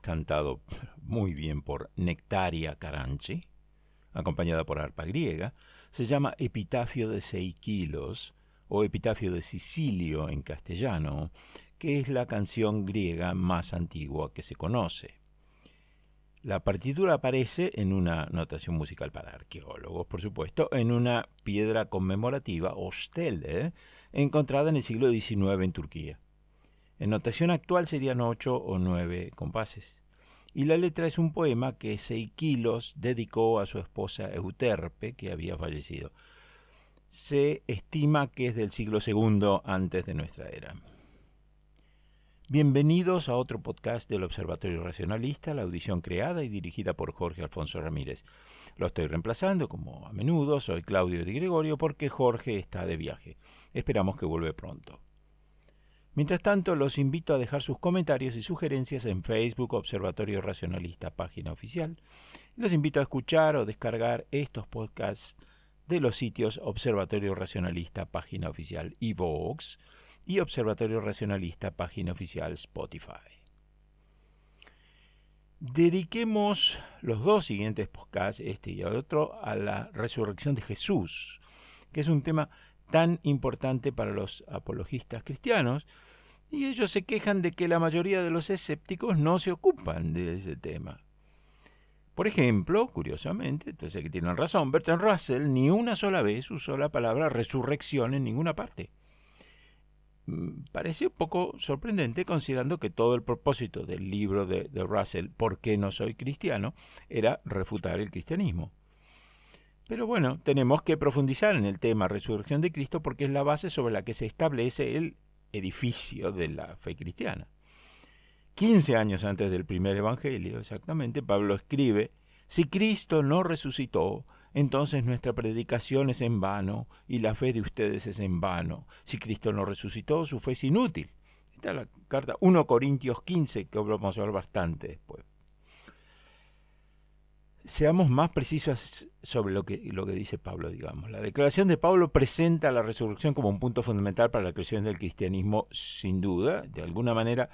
Cantado muy bien por Nectaria Caranchi, acompañada por arpa griega, se llama Epitafio de Seikilos o Epitafio de Sicilio en castellano, que es la canción griega más antigua que se conoce. La partitura aparece en una notación musical para arqueólogos, por supuesto, en una piedra conmemorativa o stele encontrada en el siglo XIX en Turquía. En notación actual serían ocho o nueve compases. Y la letra es un poema que Seikilos dedicó a su esposa Euterpe, que había fallecido. Se estima que es del siglo II antes de nuestra era. Bienvenidos a otro podcast del Observatorio Racionalista, la audición creada y dirigida por Jorge Alfonso Ramírez. Lo estoy reemplazando, como a menudo, soy Claudio Di Gregorio porque Jorge está de viaje. Esperamos que vuelva pronto. Mientras tanto, los invito a dejar sus comentarios y sugerencias en Facebook Observatorio Racionalista, página oficial. Los invito a escuchar o descargar estos podcasts de los sitios Observatorio Racionalista, página oficial Evox y Observatorio Racionalista, página oficial Spotify. Dediquemos los dos siguientes podcasts, este y otro, a la resurrección de Jesús, que es un tema tan importante para los apologistas cristianos, y ellos se quejan de que la mayoría de los escépticos no se ocupan de ese tema. Por ejemplo, curiosamente, entonces que tienen razón, Bertrand Russell ni una sola vez usó la palabra resurrección en ninguna parte. Mm, parece un poco sorprendente considerando que todo el propósito del libro de, de Russell, ¿Por qué no soy cristiano?, era refutar el cristianismo. Pero bueno, tenemos que profundizar en el tema resurrección de Cristo porque es la base sobre la que se establece el edificio de la fe cristiana. 15 años antes del primer evangelio, exactamente, Pablo escribe, si Cristo no resucitó, entonces nuestra predicación es en vano y la fe de ustedes es en vano. Si Cristo no resucitó, su fe es inútil. Esta es la carta 1 Corintios 15, que vamos a ver bastante después. Seamos más precisos sobre lo que, dice Pablo, digamos. La declaración de Pablo presenta la resurrección como un punto fundamental para la creación del cristianismo, sin duda. De alguna manera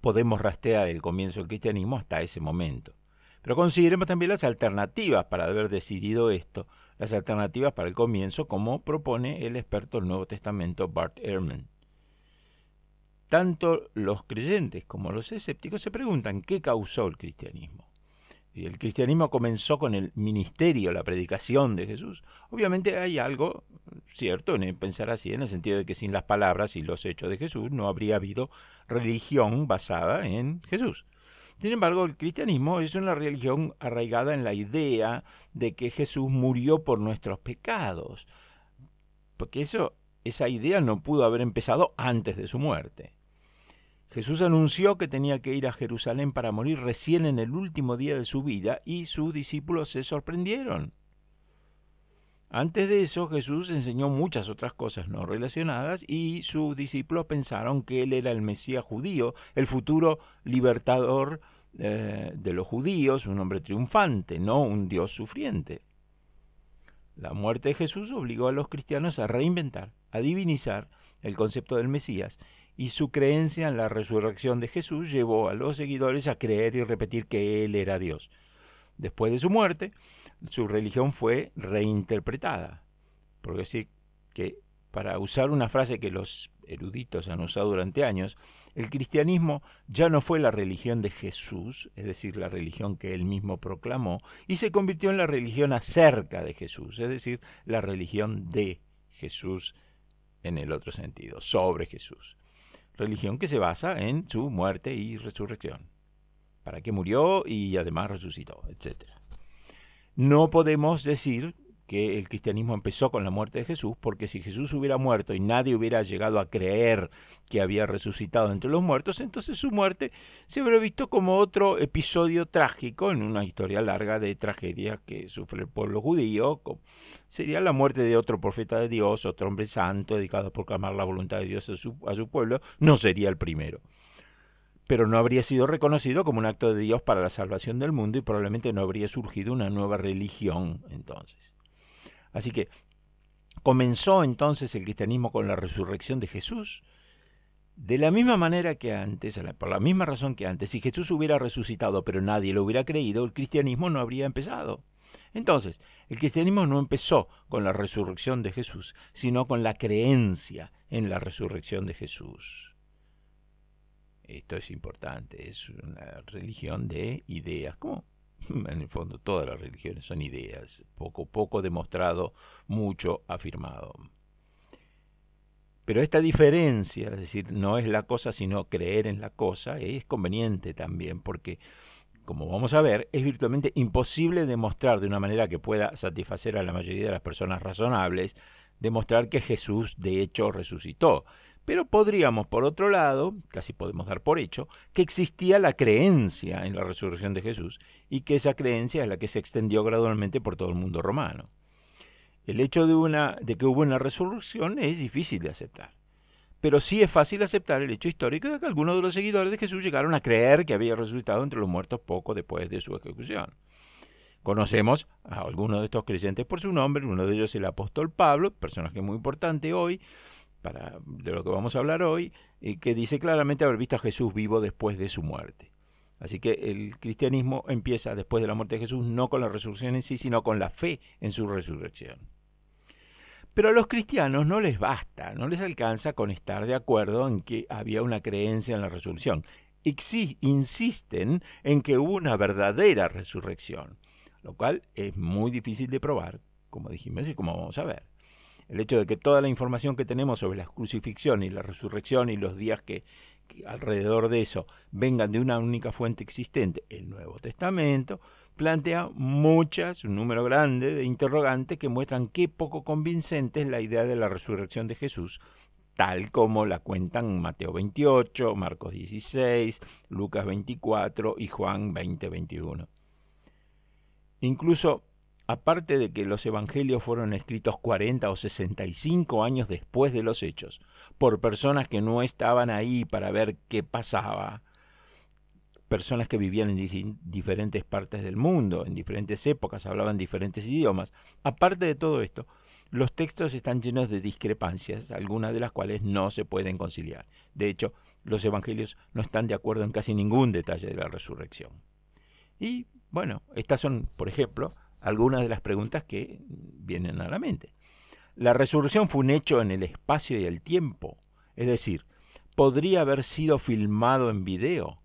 podemos rastrear el comienzo del cristianismo hasta ese momento. Pero consideremos también las alternativas para haber decidido esto, las alternativas para el comienzo, como propone el experto del Nuevo Testamento Bart Ehrman. Tanto los creyentes como los escépticos se preguntan qué causó el cristianismo. Si el cristianismo comenzó con el ministerio, la predicación de Jesús, obviamente hay algo cierto en pensar así, en el sentido de que sin las palabras y los hechos de Jesús no habría habido religión basada en Jesús. Sin embargo, el cristianismo es una religión arraigada en la idea de que Jesús murió por nuestros pecados, porque eso, esa idea no pudo haber empezado antes de su muerte. Jesús anunció que tenía que ir a Jerusalén para morir recién en el último día de su vida y sus discípulos se sorprendieron. Antes de eso Jesús enseñó muchas otras cosas no relacionadas y sus discípulos pensaron que él era el Mesías judío, el futuro libertador eh, de los judíos, un hombre triunfante, no un Dios sufriente. La muerte de Jesús obligó a los cristianos a reinventar, a divinizar el concepto del Mesías y su creencia en la resurrección de Jesús llevó a los seguidores a creer y repetir que Él era Dios. Después de su muerte, su religión fue reinterpretada. Porque sí que, para usar una frase que los eruditos han usado durante años, el cristianismo ya no fue la religión de Jesús, es decir, la religión que él mismo proclamó, y se convirtió en la religión acerca de Jesús, es decir, la religión de Jesús en el otro sentido, sobre Jesús. Religión que se basa en su muerte y resurrección. Para qué murió y además resucitó, etc. No podemos decir que el cristianismo empezó con la muerte de Jesús, porque si Jesús hubiera muerto y nadie hubiera llegado a creer que había resucitado entre los muertos, entonces su muerte se hubiera visto como otro episodio trágico en una historia larga de tragedias que sufre el pueblo judío. Sería la muerte de otro profeta de Dios, otro hombre santo dedicado a proclamar la voluntad de Dios a su, a su pueblo, no sería el primero pero no habría sido reconocido como un acto de Dios para la salvación del mundo y probablemente no habría surgido una nueva religión entonces. Así que comenzó entonces el cristianismo con la resurrección de Jesús, de la misma manera que antes, por la misma razón que antes, si Jesús hubiera resucitado pero nadie lo hubiera creído, el cristianismo no habría empezado. Entonces, el cristianismo no empezó con la resurrección de Jesús, sino con la creencia en la resurrección de Jesús. Esto es importante, es una religión de ideas, como en el fondo todas las religiones son ideas, poco poco demostrado, mucho afirmado. Pero esta diferencia, es decir, no es la cosa sino creer en la cosa, es conveniente también, porque, como vamos a ver, es virtualmente imposible demostrar de una manera que pueda satisfacer a la mayoría de las personas razonables, demostrar que Jesús de hecho resucitó. Pero podríamos, por otro lado, casi podemos dar por hecho, que existía la creencia en la resurrección de Jesús y que esa creencia es la que se extendió gradualmente por todo el mundo romano. El hecho de, una, de que hubo una resurrección es difícil de aceptar. Pero sí es fácil aceptar el hecho histórico de que algunos de los seguidores de Jesús llegaron a creer que había resucitado entre los muertos poco después de su ejecución. Conocemos a algunos de estos creyentes por su nombre, uno de ellos es el apóstol Pablo, personaje muy importante hoy, de lo que vamos a hablar hoy, y que dice claramente haber visto a Jesús vivo después de su muerte. Así que el cristianismo empieza después de la muerte de Jesús no con la resurrección en sí, sino con la fe en su resurrección. Pero a los cristianos no les basta, no les alcanza con estar de acuerdo en que había una creencia en la resurrección. insisten en que hubo una verdadera resurrección, lo cual es muy difícil de probar, como dijimos y como vamos a ver. El hecho de que toda la información que tenemos sobre la crucifixión y la resurrección y los días que, alrededor de eso vengan de una única fuente existente, el Nuevo Testamento, plantea muchas, un número grande de interrogantes que muestran qué poco convincente es la idea de la resurrección de Jesús, tal como la cuentan Mateo 28, Marcos 16, Lucas 24 y Juan 20, 21. Incluso aparte de que los evangelios fueron escritos 40 o 65 años después de los hechos, por personas que no estaban ahí para ver qué pasaba, personas que vivían en diferentes partes del mundo, en diferentes épocas, hablaban diferentes idiomas, aparte de todo esto, los textos están llenos de discrepancias, algunas de las cuales no se pueden conciliar. De hecho, los evangelios no están de acuerdo en casi ningún detalle de la resurrección. Y bueno, estas son, por ejemplo, algunas de las preguntas que vienen a la mente. La resurrección fue un hecho en el espacio y el tiempo, es decir, podría haber sido filmado en video.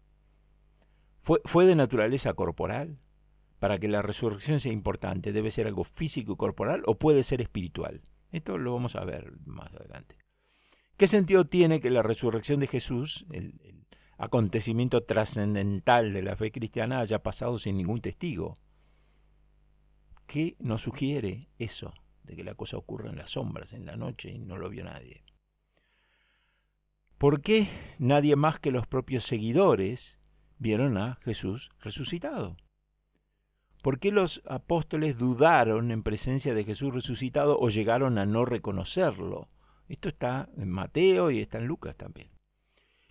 ¿Fue, fue de naturaleza corporal? para que la resurrección sea importante, debe ser algo físico y corporal o puede ser espiritual. Esto lo vamos a ver más adelante. ¿Qué sentido tiene que la resurrección de Jesús, el, acontecimiento trascendental de la fe cristiana, haya pasado sin ningún testigo? ¿Qué nos sugiere eso, de que la cosa ocurre en las sombras, en la noche, y no lo vio nadie? ¿Por qué nadie más que los propios seguidores vieron a Jesús resucitado? ¿Por qué los apóstoles dudaron en presencia de Jesús resucitado o llegaron a no reconocerlo? Esto está en Mateo y está en Lucas también.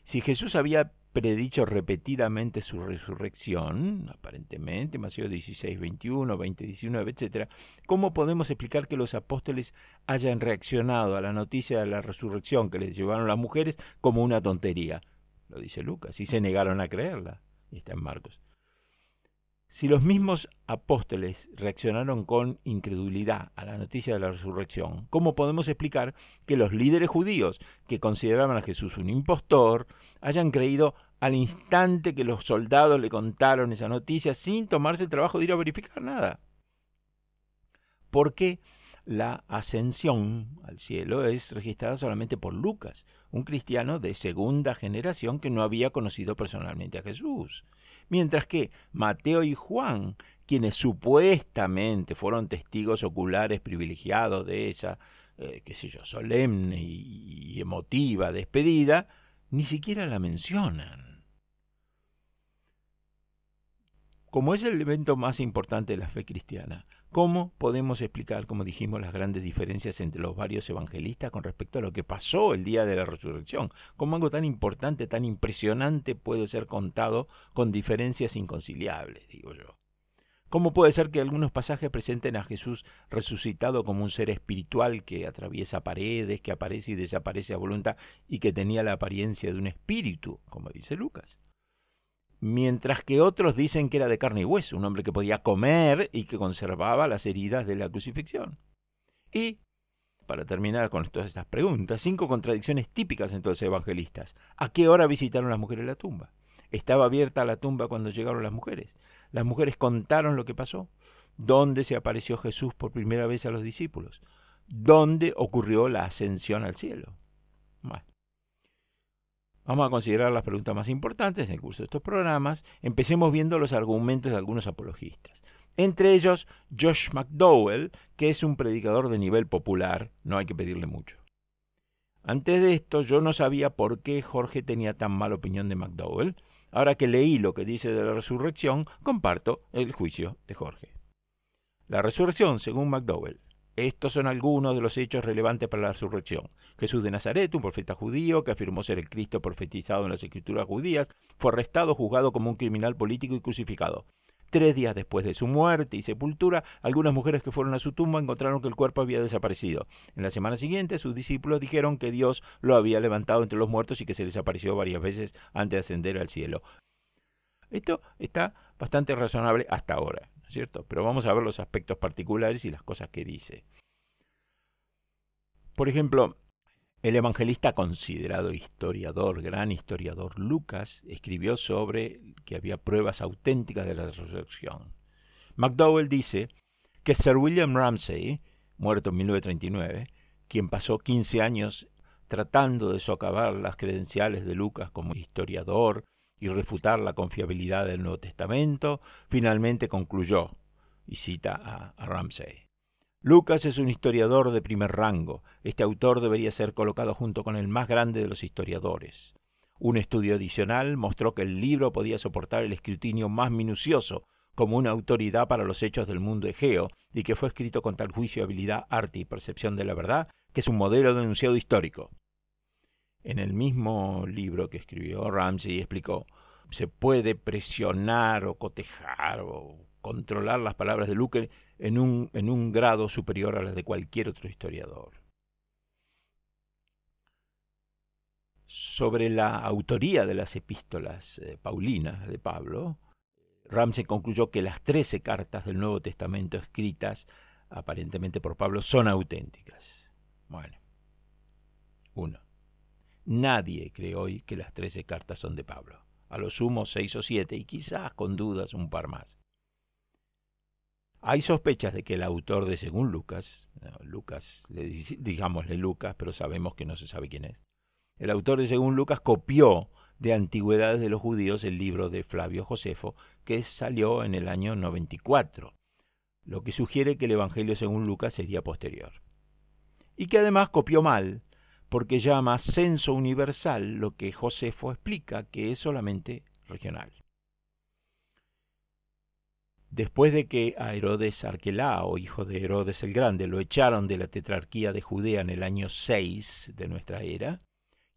Si Jesús había predicho repetidamente su resurrección, aparentemente, Mateo 16, 21, 20, 19, etc., ¿cómo podemos explicar que los apóstoles hayan reaccionado a la noticia de la resurrección que les llevaron las mujeres como una tontería? Lo dice Lucas, y se negaron a creerla. Y está en Marcos. Si los mismos apóstoles reaccionaron con incredulidad a la noticia de la resurrección, ¿cómo podemos explicar que los líderes judíos que consideraban a Jesús un impostor hayan creído al instante que los soldados le contaron esa noticia sin tomarse el trabajo de ir a verificar nada? ¿Por qué la ascensión al cielo es registrada solamente por Lucas, un cristiano de segunda generación que no había conocido personalmente a Jesús? mientras que Mateo y Juan, quienes supuestamente fueron testigos oculares privilegiados de esa, eh, qué sé yo, solemne y emotiva despedida, ni siquiera la mencionan. Como es el evento más importante de la fe cristiana, ¿cómo podemos explicar, como dijimos, las grandes diferencias entre los varios evangelistas con respecto a lo que pasó el día de la resurrección? ¿Cómo algo tan importante, tan impresionante puede ser contado con diferencias inconciliables, digo yo? ¿Cómo puede ser que algunos pasajes presenten a Jesús resucitado como un ser espiritual que atraviesa paredes, que aparece y desaparece a voluntad y que tenía la apariencia de un espíritu, como dice Lucas? mientras que otros dicen que era de carne y hueso, un hombre que podía comer y que conservaba las heridas de la crucifixión. Y, para terminar con todas estas preguntas, cinco contradicciones típicas entre los evangelistas. ¿A qué hora visitaron las mujeres la tumba? ¿Estaba abierta la tumba cuando llegaron las mujeres? ¿Las mujeres contaron lo que pasó? ¿Dónde se apareció Jesús por primera vez a los discípulos? ¿Dónde ocurrió la ascensión al cielo? Vamos a considerar las preguntas más importantes en el curso de estos programas. Empecemos viendo los argumentos de algunos apologistas. Entre ellos, Josh McDowell, que es un predicador de nivel popular, no hay que pedirle mucho. Antes de esto, yo no sabía por qué Jorge tenía tan mala opinión de McDowell. Ahora que leí lo que dice de la resurrección, comparto el juicio de Jorge. La resurrección, según McDowell, estos son algunos de los hechos relevantes para la resurrección. Jesús de Nazaret, un profeta judío que afirmó ser el Cristo profetizado en las escrituras judías, fue arrestado, juzgado como un criminal político y crucificado. Tres días después de su muerte y sepultura, algunas mujeres que fueron a su tumba encontraron que el cuerpo había desaparecido. En la semana siguiente, sus discípulos dijeron que Dios lo había levantado entre los muertos y que se les apareció varias veces antes de ascender al cielo. Esto está bastante razonable hasta ahora. cierto? Pero vamos a ver los aspectos particulares y las cosas que dice. Por ejemplo, el evangelista considerado historiador, gran historiador Lucas, escribió sobre que había pruebas auténticas de la resurrección. McDowell dice que Sir William Ramsay, muerto en 1939, quien pasó 15 años tratando de socavar las credenciales de Lucas como historiador, y refutar la confiabilidad del Nuevo Testamento, finalmente concluyó, y cita a, Ramsey. Lucas es un historiador de primer rango. Este autor debería ser colocado junto con el más grande de los historiadores. Un estudio adicional mostró que el libro podía soportar el escrutinio más minucioso, como una autoridad para los hechos del mundo egeo y que fue escrito con tal juicio, habilidad, arte y percepción de la verdad que es un modelo de enunciado histórico. En el mismo libro que escribió Ramsey explicó, se puede presionar o cotejar o controlar las palabras de Luke en un, en un grado superior a las de cualquier otro historiador. Sobre la autoría de las epístolas eh, paulinas de Pablo, Ramsey concluyó que las trece cartas del Nuevo Testamento escritas aparentemente por Pablo son auténticas. Bueno, uno. Nadie cree hoy que las trece cartas son de Pablo. A lo sumo seis o siete y quizás con dudas un par más. Hay sospechas de que el autor de Según Lucas, Lucas, digámosle Lucas, pero sabemos que no se sabe quién es. El autor de Según Lucas copió de Antigüedades de los Judíos el libro de Flavio Josefo, que salió en el año 94, lo que sugiere que el Evangelio según Lucas sería posterior. Y que además copió mal, porque llama censo universal lo que Josefo explica que es solamente regional. Después de que a Herodes Arquelao, hijo de Herodes el Grande, lo echaron de la tetrarquía de Judea en el año 6 de nuestra era,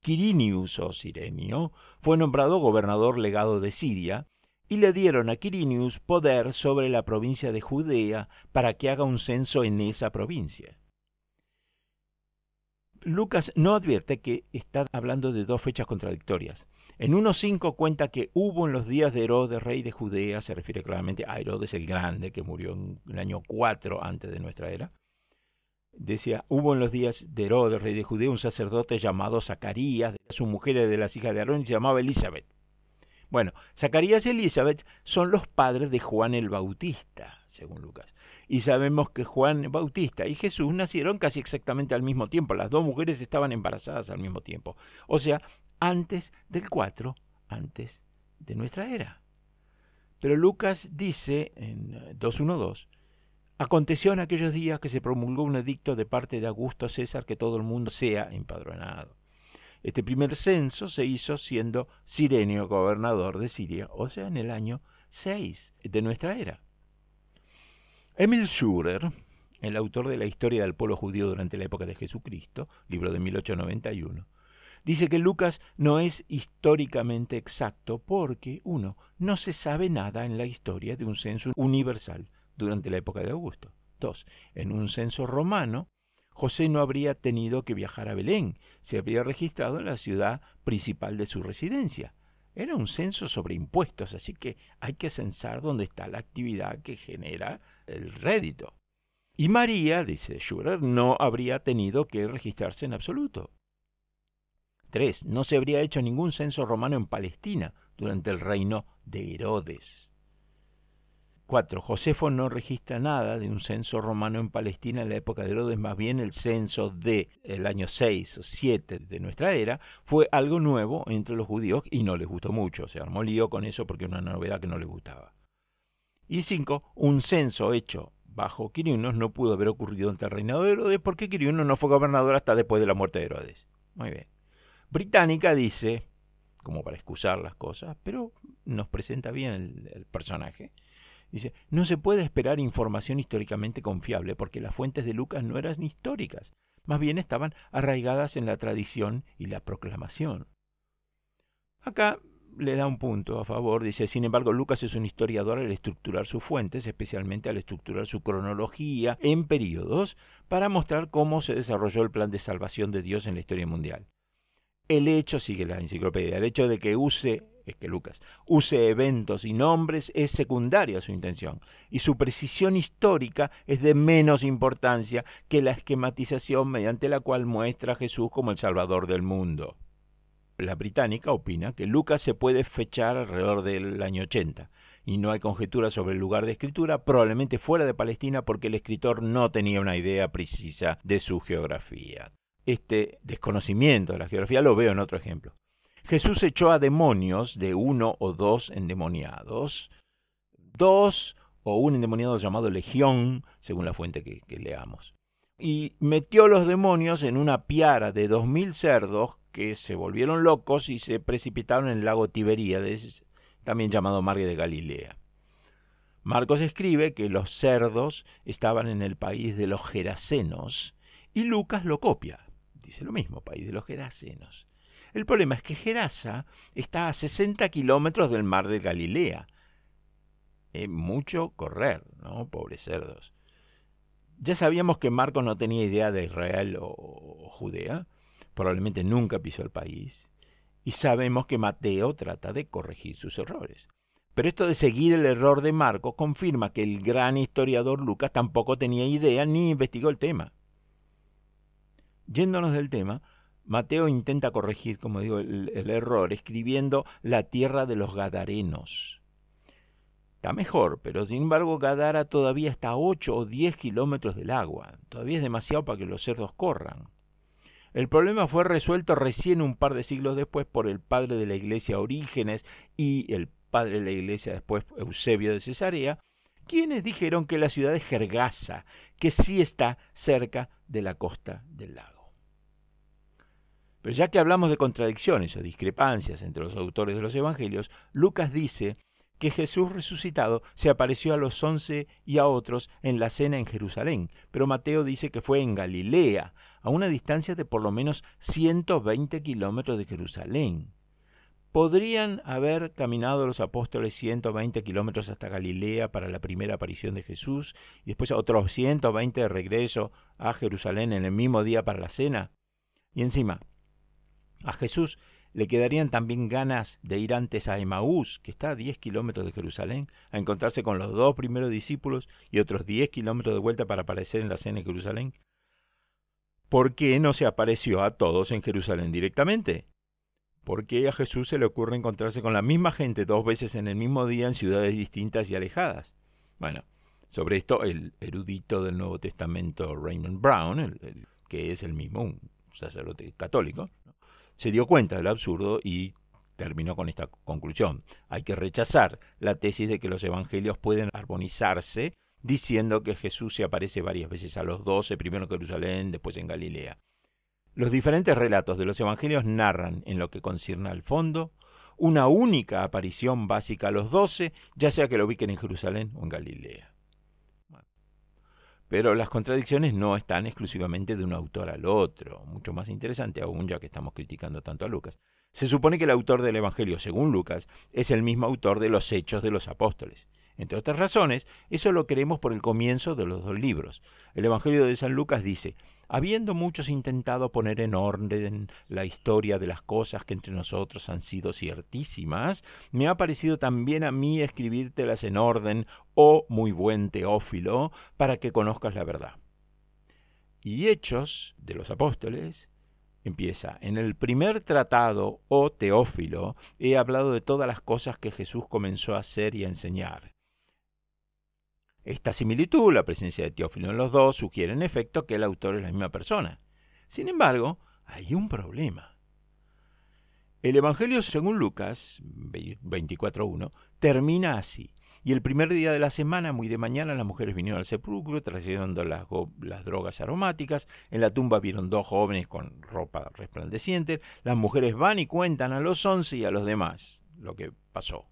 Quirinius o Sirenio fue nombrado gobernador legado de Siria y le dieron a Quirinius poder sobre la provincia de Judea para que haga un censo en esa provincia. Lucas no advierte que está hablando de dos fechas contradictorias. En 1.5 cuenta que hubo en los días de Herodes, rey de Judea, se refiere claramente a Herodes el Grande, que murió en el año 4 antes de nuestra era, decía, hubo en los días de Herodes, rey de Judea, un sacerdote llamado Zacarías, su mujer de las hijas de Aarón, y se llamaba Elizabeth. Bueno, Zacarías y Elizabeth son los padres de Juan el Bautista, según Lucas. Y sabemos que Juan Bautista y Jesús nacieron casi exactamente al mismo tiempo. Las dos mujeres estaban embarazadas al mismo tiempo. O sea, antes del 4, antes de nuestra era. Pero Lucas dice en 2.1.2 Aconteció en aquellos días que se promulgó un edicto de parte de Augusto César que todo el mundo sea empadronado. Este primer censo se hizo siendo Sirenio gobernador de Siria, o sea, en el año 6 de nuestra era. Emil Schurer, el autor de la historia del pueblo judío durante la época de Jesucristo, libro de 1891, dice que Lucas no es históricamente exacto porque, uno, no se sabe nada en la historia de un censo universal durante la época de Augusto. Dos, en un censo romano, José no habría tenido que viajar a Belén, se habría registrado en la ciudad principal de su residencia. Era un censo sobre impuestos, así que hay que censar dónde está la actividad que genera el rédito. Y María, dice Schurer, no habría tenido que registrarse en absoluto. 3. No se habría hecho ningún censo romano en Palestina durante el reino de Herodes. 4. Josefo no registra nada de un censo romano en Palestina en la época de Herodes, más bien el censo del el año 6 o 7 de nuestra era fue algo nuevo entre los judíos y no les gustó mucho, se armó lío con eso porque era una novedad que no les gustaba. Y 5. Un censo hecho bajo Quirino no pudo haber ocurrido ante el reinado de Herodes porque Quirino no fue gobernador hasta después de la muerte de Herodes. Muy bien. Británica dice, como para excusar las cosas, pero nos presenta bien el personaje, Dice, no se puede esperar información históricamente confiable porque las fuentes de Lucas no eran históricas, más bien estaban arraigadas en la tradición y la proclamación. Acá le da un punto a favor, dice, sin embargo, Lucas es un historiador al estructurar sus fuentes, especialmente al estructurar su cronología en periodos, para mostrar cómo se desarrolló el plan de salvación de Dios en la historia mundial. El hecho, sigue la enciclopedia, el hecho de que use que Lucas use eventos y nombres es secundaria a su intención, y su precisión histórica es de menos importancia que la esquematización mediante la cual muestra a Jesús como el Salvador del mundo. La británica opina que Lucas se puede fechar alrededor del año 80, y no hay conjetura sobre el lugar de escritura, probablemente fuera de Palestina porque el escritor no tenía una idea precisa de su geografía. Este desconocimiento de la geografía lo veo en otro ejemplo. Jesús echó a demonios de uno o dos endemoniados, dos o un endemoniado llamado Legión, según la fuente que, leamos. Y metió los demonios en una piara de dos mil cerdos que se volvieron locos y se precipitaron en el lago Tiberíades, también llamado Mar de Galilea. Marcos escribe que los cerdos estaban en el país de los Gerasenos y Lucas lo copia. Dice lo mismo, país de los Gerasenos. El problema es que Gerasa está a 60 kilómetros del mar de Galilea. Es mucho correr, ¿no? Pobres cerdos. Ya sabíamos que Marcos no tenía idea de Israel o Judea, probablemente nunca pisó el país, y sabemos que Mateo trata de corregir sus errores. Pero esto de seguir el error de Marcos confirma que el gran historiador Lucas tampoco tenía idea ni investigó el tema. Yéndonos del tema, Mateo intenta corregir, como digo, el, error escribiendo la tierra de los Gadarenos. Está mejor, pero sin embargo Gadara todavía está a 8 o 10 kilómetros del agua. Todavía es demasiado para que los cerdos corran. El problema fue resuelto recién un par de siglos después por el padre de la iglesia Orígenes y el padre de la iglesia después Eusebio de Cesarea, quienes dijeron que la ciudad es Gergasa, que sí está cerca de la costa del lago. Pero ya que hablamos de contradicciones o discrepancias entre los autores de los evangelios, Lucas dice que Jesús resucitado se apareció a los once y a otros en la cena en Jerusalén, pero Mateo dice que fue en Galilea, a una distancia de por lo menos 120 kilómetros de Jerusalén. ¿Podrían haber caminado los apóstoles 120 kilómetros hasta Galilea para la primera aparición de Jesús y después otros 120 de regreso a Jerusalén en el mismo día para la cena? Y encima, a Jesús le quedarían también ganas de ir antes a Emaús, que está a 10 kilómetros de Jerusalén, a encontrarse con los dos primeros discípulos y otros 10 kilómetros de vuelta para aparecer en la cena en Jerusalén. ¿Por qué no se apareció a todos en Jerusalén directamente? ¿Por qué a Jesús se le ocurre encontrarse con la misma gente dos veces en el mismo día en ciudades distintas y alejadas? Bueno, sobre esto el erudito del Nuevo Testamento Raymond Brown, que es el mismo, un sacerdote católico, se dio cuenta del absurdo y terminó con esta conclusión. Hay que rechazar la tesis de que los evangelios pueden armonizarse diciendo que Jesús se aparece varias veces a los doce, primero en Jerusalén, después en Galilea. Los diferentes relatos de los evangelios narran, en lo que concierne al fondo, una única aparición básica a los doce, ya sea que lo ubiquen en Jerusalén o en Galilea. Pero las contradicciones no están exclusivamente de un autor al otro, mucho más interesante aún ya que estamos criticando tanto a Lucas. Se supone que el autor del Evangelio, según Lucas, es el mismo autor de los Hechos de los Apóstoles. Entre otras razones, eso lo creemos por el comienzo de los dos libros. El Evangelio de San Lucas dice, habiendo muchos intentado poner en orden la historia de las cosas que entre nosotros han sido ciertísimas, me ha parecido también a mí escribírtelas en orden, oh muy buen Teófilo, para que conozcas la verdad. Y Hechos de los Apóstoles empieza, en el primer tratado, oh Teófilo, he hablado de todas las cosas que Jesús comenzó a hacer y a enseñar esta similitud, la presencia de Teófilo en los dos, sugiere en efecto que el autor es la misma persona. Sin embargo, hay un problema. El Evangelio según Lucas 24.1 termina así. Y el primer día de la semana, muy de mañana, las mujeres vinieron al sepulcro trayendo las, las, drogas aromáticas. En la tumba vieron dos jóvenes con ropa resplandeciente. Las mujeres van y cuentan a los once y a los demás lo que pasó.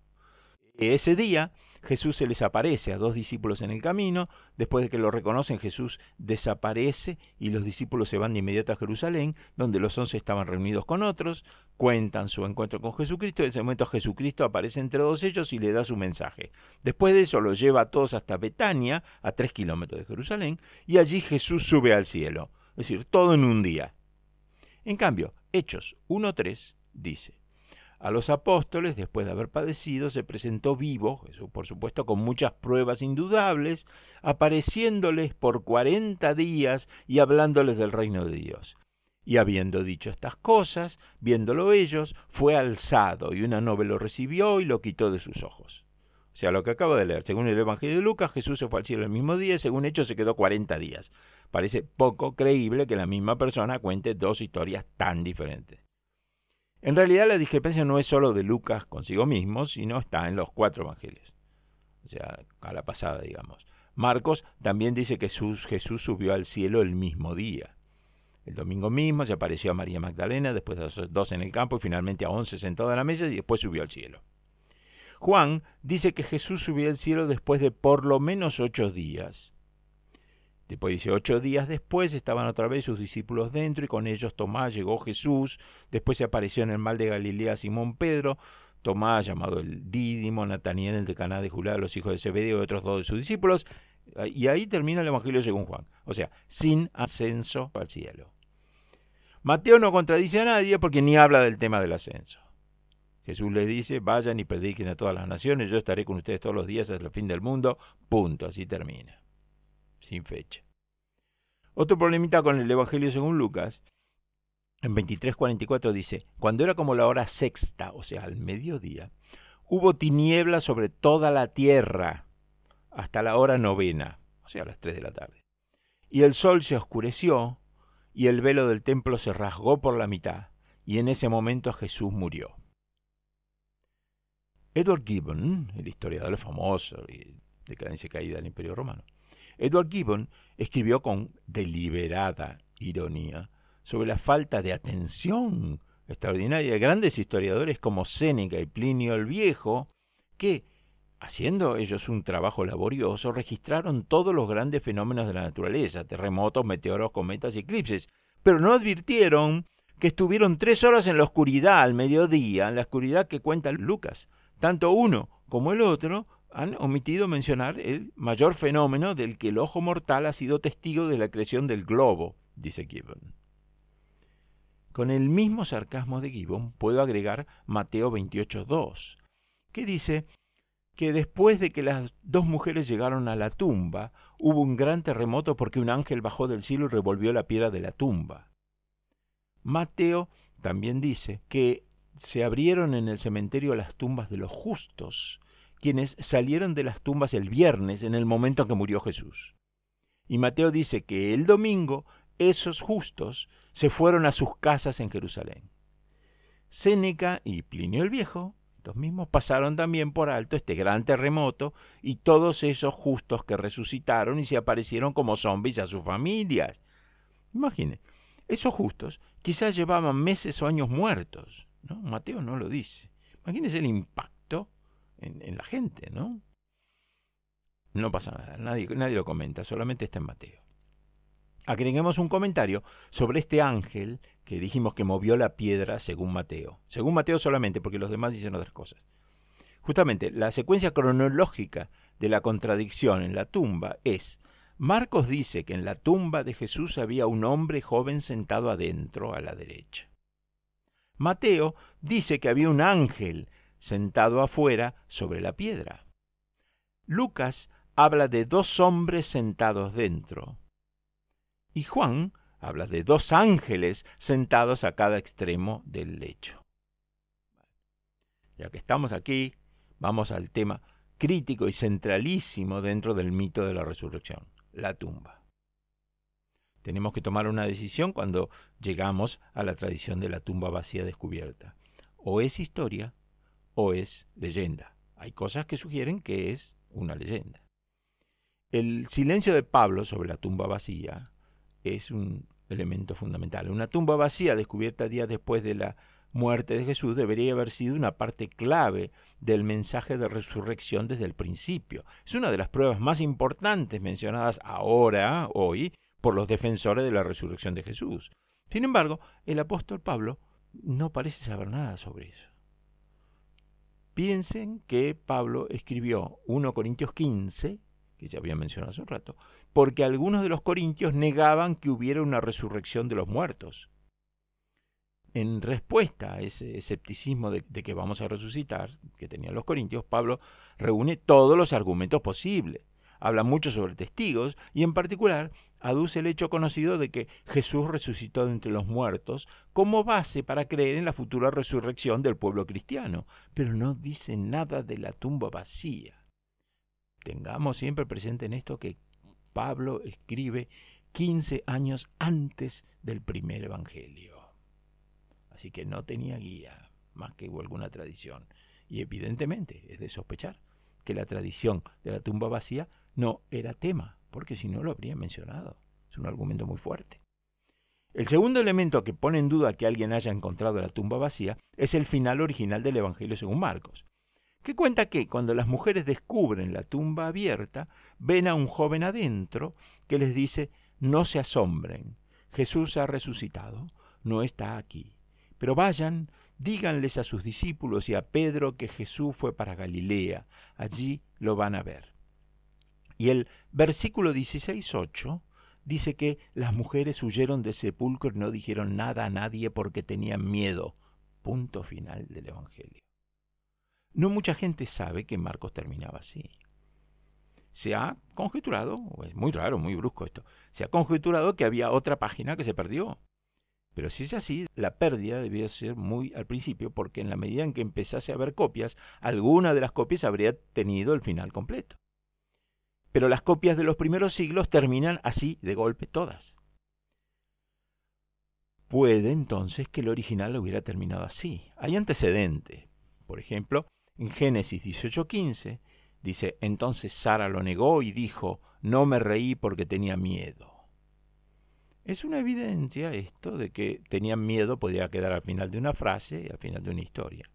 Ese día Jesús se les aparece a dos discípulos en el camino, después de que lo reconocen Jesús desaparece y los discípulos se van de inmediato a Jerusalén, donde los once estaban reunidos con otros, cuentan su encuentro con Jesucristo, en ese momento Jesucristo aparece entre dos ellos y le da su mensaje. Después de eso los lleva a todos hasta Betania, a tres kilómetros de Jerusalén, y allí Jesús sube al cielo, es decir, todo en un día. En cambio, Hechos 1.3 dice, a los apóstoles, después de haber padecido, se presentó vivo, Jesús por supuesto con muchas pruebas indudables, apareciéndoles por cuarenta días y hablándoles del reino de Dios. Y habiendo dicho estas cosas, viéndolo ellos, fue alzado, y una nube lo recibió y lo quitó de sus ojos. O sea, lo que acabo de leer, según el Evangelio de Lucas, Jesús se fue al cielo el mismo día y según Hechos se quedó cuarenta días. Parece poco creíble que la misma persona cuente dos historias tan diferentes. En realidad la discrepancia no es solo de Lucas consigo mismo, sino está en los cuatro evangelios. O sea, a la pasada, digamos. Marcos también dice que Jesús subió al cielo el mismo día. El domingo mismo se apareció a María Magdalena, después a dos en el campo y finalmente a once sentado a la mesa y después subió al cielo. Juan dice que Jesús subió al cielo después de por lo menos ocho días. Después dice, ocho días después estaban otra vez sus discípulos dentro y con ellos Tomás llegó Jesús. Después se apareció en el mal de Galilea Simón Pedro, Tomás llamado el Dídimo, Nataniel el de Caná de Julá, los hijos de Zebedeo y otros dos de sus discípulos. Y ahí termina el Evangelio según Juan. O sea, sin ascenso al cielo. Mateo no contradice a nadie porque ni habla del tema del ascenso. Jesús les dice, vayan y prediquen a todas las naciones, yo estaré con ustedes todos los días hasta el fin del mundo. Punto, así termina sin fecha. Otro problemita con el Evangelio según Lucas, en 23:44 dice, cuando era como la hora sexta, o sea, al mediodía, hubo tinieblas sobre toda la tierra hasta la hora novena, o sea, a las 3 de la tarde. Y el sol se oscureció y el velo del templo se rasgó por la mitad, y en ese momento Jesús murió. Edward Gibbon, el historiador famoso de decadencia caída del Imperio Romano, Edward Gibbon escribió con deliberada ironía sobre la falta de atención extraordinaria de grandes historiadores como Séneca y Plinio el Viejo, que, haciendo ellos un trabajo laborioso, registraron todos los grandes fenómenos de la naturaleza, terremotos, meteoros, cometas y eclipses, pero no advirtieron que estuvieron tres horas en la oscuridad al mediodía, en la oscuridad que cuenta Lucas. Tanto uno como el otro han omitido mencionar el mayor fenómeno del que el ojo mortal ha sido testigo de la creación del globo, dice Gibbon. Con el mismo sarcasmo de Gibbon puedo agregar Mateo 28.2, que dice que después de que las dos mujeres llegaron a la tumba, hubo un gran terremoto porque un ángel bajó del cielo y revolvió la piedra de la tumba. Mateo también dice que se abrieron en el cementerio las tumbas de los justos, quienes salieron de las tumbas el viernes en el momento en que murió Jesús. Y Mateo dice que el domingo esos justos se fueron a sus casas en Jerusalén. Séneca y Plinio el Viejo, los mismos, pasaron también por alto este gran terremoto y todos esos justos que resucitaron y se aparecieron como zombies a sus familias. Imagine, esos justos quizás llevaban meses o años muertos. ¿no? Mateo no lo dice. Imagínense el impacto en, la gente, ¿no? No pasa nada, nadie, nadie lo comenta, solamente está en Mateo. Agreguemos un comentario sobre este ángel que dijimos que movió la piedra según Mateo. Según Mateo solamente, porque los demás dicen otras cosas. Justamente, la secuencia cronológica de la contradicción en la tumba es, Marcos dice que en la tumba de Jesús había un hombre joven sentado adentro, a la derecha. Mateo dice que había un ángel sentado afuera sobre la piedra. Lucas habla de dos hombres sentados dentro. Y Juan habla de dos ángeles sentados a cada extremo del lecho. Ya que estamos aquí, vamos al tema crítico y centralísimo dentro del mito de la resurrección, la tumba. Tenemos que tomar una decisión cuando llegamos a la tradición de la tumba vacía descubierta. O es historia o es leyenda. Hay cosas que sugieren que es una leyenda. El silencio de Pablo sobre la tumba vacía es un elemento fundamental. Una tumba vacía descubierta días después de la muerte de Jesús debería haber sido una parte clave del mensaje de resurrección desde el principio. Es una de las pruebas más importantes mencionadas ahora, hoy, por los defensores de la resurrección de Jesús. Sin embargo, el apóstol Pablo no parece saber nada sobre eso. Piensen que Pablo escribió 1 Corintios 15, que ya había mencionado hace un rato, porque algunos de los corintios negaban que hubiera una resurrección de los muertos. En respuesta a ese escepticismo de, que vamos a resucitar que tenían los corintios, Pablo reúne todos los argumentos posibles habla mucho sobre testigos y en particular aduce el hecho conocido de que Jesús resucitó de entre los muertos como base para creer en la futura resurrección del pueblo cristiano, pero no dice nada de la tumba vacía. Tengamos siempre presente en esto que Pablo escribe 15 años antes del primer evangelio. Así que no tenía guía, más que alguna tradición. Y evidentemente es de sospechar que la tradición de la tumba vacía no era tema, porque si no lo habría mencionado. Es un argumento muy fuerte. El segundo elemento que pone en duda que alguien haya encontrado la tumba vacía es el final original del Evangelio según Marcos, que cuenta que cuando las mujeres descubren la tumba abierta, ven a un joven adentro que les dice, no se asombren, Jesús ha resucitado, no está aquí. Pero vayan, díganles a sus discípulos y a Pedro que Jesús fue para Galilea, allí lo van a ver. Y el versículo 16.8 dice que las mujeres huyeron del sepulcro y no dijeron nada a nadie porque tenían miedo. Punto final del Evangelio. No mucha gente sabe que Marcos terminaba así. Se ha conjeturado, es muy raro, muy brusco esto, se ha conjeturado que había otra página que se perdió. Pero si es así, la pérdida debió ser muy al principio, porque en la medida en que empezase a haber copias, alguna de las copias habría tenido el final completo. Pero las copias de los primeros siglos terminan así, de golpe, todas. Puede entonces que el original hubiera terminado así. Hay antecedentes. Por ejemplo, en Génesis 18:15 dice, entonces Sara lo negó y dijo, no me reí porque tenía miedo. Es una evidencia esto de que tenían miedo, podía quedar al final de una frase y al final de una historia.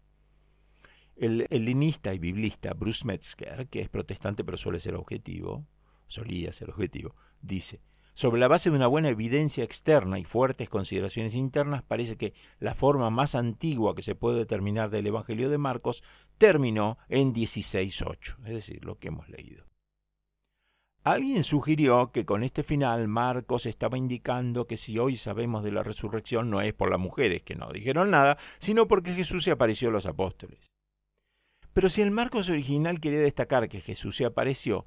El helenista y biblista Bruce Metzger, que es protestante pero suele ser objetivo, solía ser objetivo, dice, sobre la base de una buena evidencia externa y fuertes consideraciones internas, parece que la forma más antigua que se puede determinar del Evangelio de Marcos terminó en 16.8, es decir, lo que hemos leído. Alguien sugirió que con este final Marcos estaba indicando que si hoy sabemos de la resurrección no es por las mujeres que no dijeron nada, sino porque Jesús se apareció a los apóstoles. Pero si el Marcos original quería destacar que Jesús se apareció,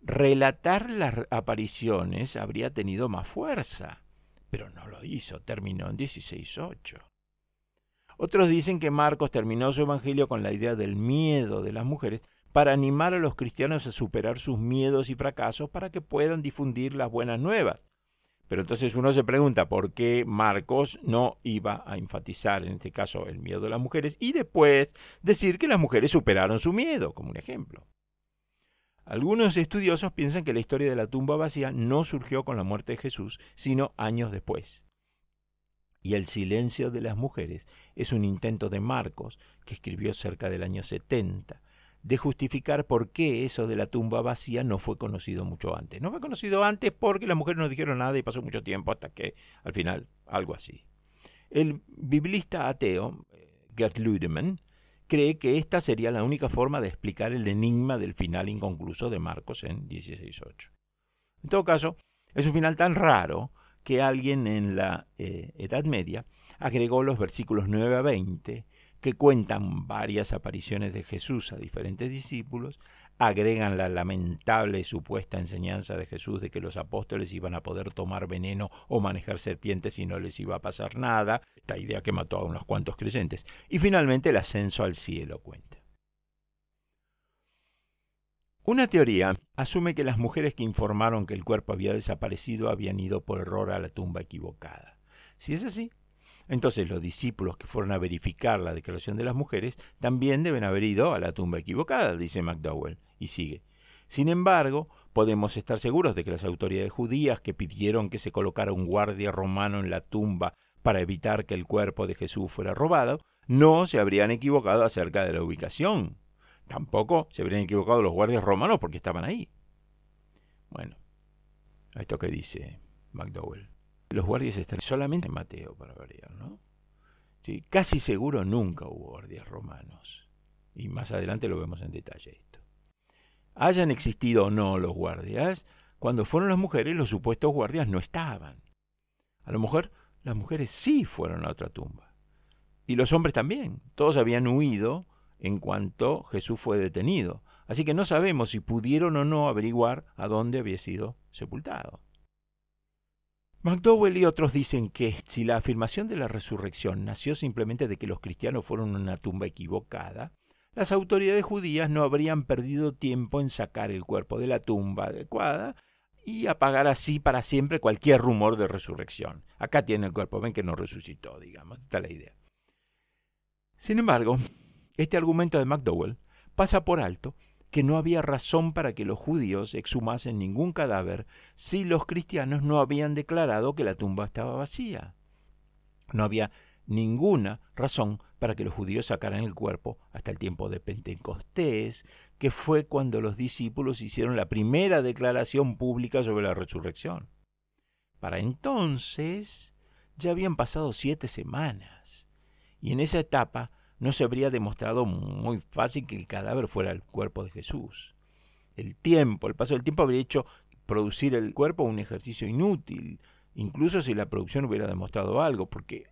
relatar las apariciones habría tenido más fuerza, pero no lo hizo, terminó en 16.8. Otros dicen que Marcos terminó su evangelio con la idea del miedo de las mujeres para animar a los cristianos a superar sus miedos y fracasos para que puedan difundir las buenas nuevas. Pero entonces uno se pregunta por qué Marcos no iba a enfatizar en este caso el miedo de las mujeres y después decir que las mujeres superaron su miedo, como un ejemplo. Algunos estudiosos piensan que la historia de la tumba vacía no surgió con la muerte de Jesús, sino años después. Y el silencio de las mujeres es un intento de Marcos, que escribió cerca del año 70, de justificar por qué eso de la tumba vacía no fue conocido mucho antes. No fue conocido antes porque las mujeres no dijeron nada y pasó mucho tiempo hasta que al final algo así. El biblista ateo eh, Gert Ludemann cree que esta sería la única forma de explicar el enigma del final inconcluso de Marcos en 16.8. En todo caso, es un final tan raro que alguien en la eh, Edad Media agregó los versículos 9 a 20 que cuentan varias apariciones de Jesús a diferentes discípulos, agregan la lamentable supuesta enseñanza de Jesús de que los apóstoles iban a poder tomar veneno o manejar serpientes y no les iba a pasar nada, esta idea que mató a unos cuantos creyentes, y finalmente el ascenso al cielo cuenta. Una teoría asume que las mujeres que informaron que el cuerpo había desaparecido habían ido por error a la tumba equivocada. Si es así, entonces los discípulos que fueron a verificar la declaración de las mujeres también deben haber ido a la tumba equivocada, dice McDowell, y sigue. Sin embargo, podemos estar seguros de que las autoridades judías que pidieron que se colocara un guardia romano en la tumba para evitar que el cuerpo de Jesús fuera robado, no se habrían equivocado acerca de la ubicación. Tampoco se habrían equivocado los guardias romanos porque estaban ahí. Bueno, esto que dice McDowell. Los guardias están solamente en Mateo, para variar, ¿no? Sí, casi seguro nunca hubo guardias romanos. Y más adelante lo vemos en detalle esto. Hayan existido o no los guardias, cuando fueron las mujeres, los supuestos guardias no estaban. A lo mejor las mujeres sí fueron a otra tumba. Y los hombres también. Todos habían huido en cuanto Jesús fue detenido. Así que no sabemos si pudieron o no averiguar a dónde había sido sepultado. McDowell y otros dicen que si la afirmación de la resurrección nació simplemente de que los cristianos fueron una tumba equivocada, las autoridades judías no habrían perdido tiempo en sacar el cuerpo de la tumba adecuada y apagar así para siempre cualquier rumor de resurrección. Acá tiene el cuerpo, ven que no resucitó, digamos, está la idea. Sin embargo, este argumento de McDowell pasa por alto que no había razón para que los judíos exhumasen ningún cadáver si los cristianos no habían declarado que la tumba estaba vacía. No había ninguna razón para que los judíos sacaran el cuerpo hasta el tiempo de Pentecostés, que fue cuando los discípulos hicieron la primera declaración pública sobre la resurrección. Para entonces ya habían pasado siete semanas, y en esa etapa no se habría demostrado muy fácil que el cadáver fuera el cuerpo de Jesús. El tiempo, el paso del tiempo habría hecho producir el cuerpo un ejercicio inútil, incluso si la producción hubiera demostrado algo, porque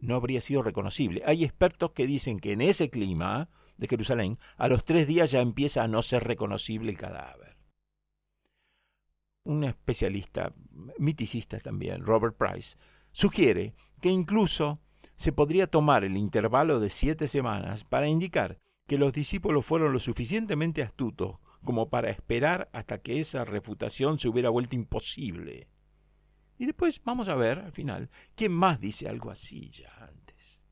no habría sido reconocible. Hay expertos que dicen que en ese clima de Jerusalén, a los tres días ya empieza a no ser reconocible el cadáver. Un especialista, miticista también, Robert Price, sugiere que incluso se podría tomar el intervalo de siete semanas para indicar que los discípulos fueron lo suficientemente astutos como para esperar hasta que esa refutación se hubiera vuelto imposible. Y después vamos a ver, al final, quién más dice algo así ya antes.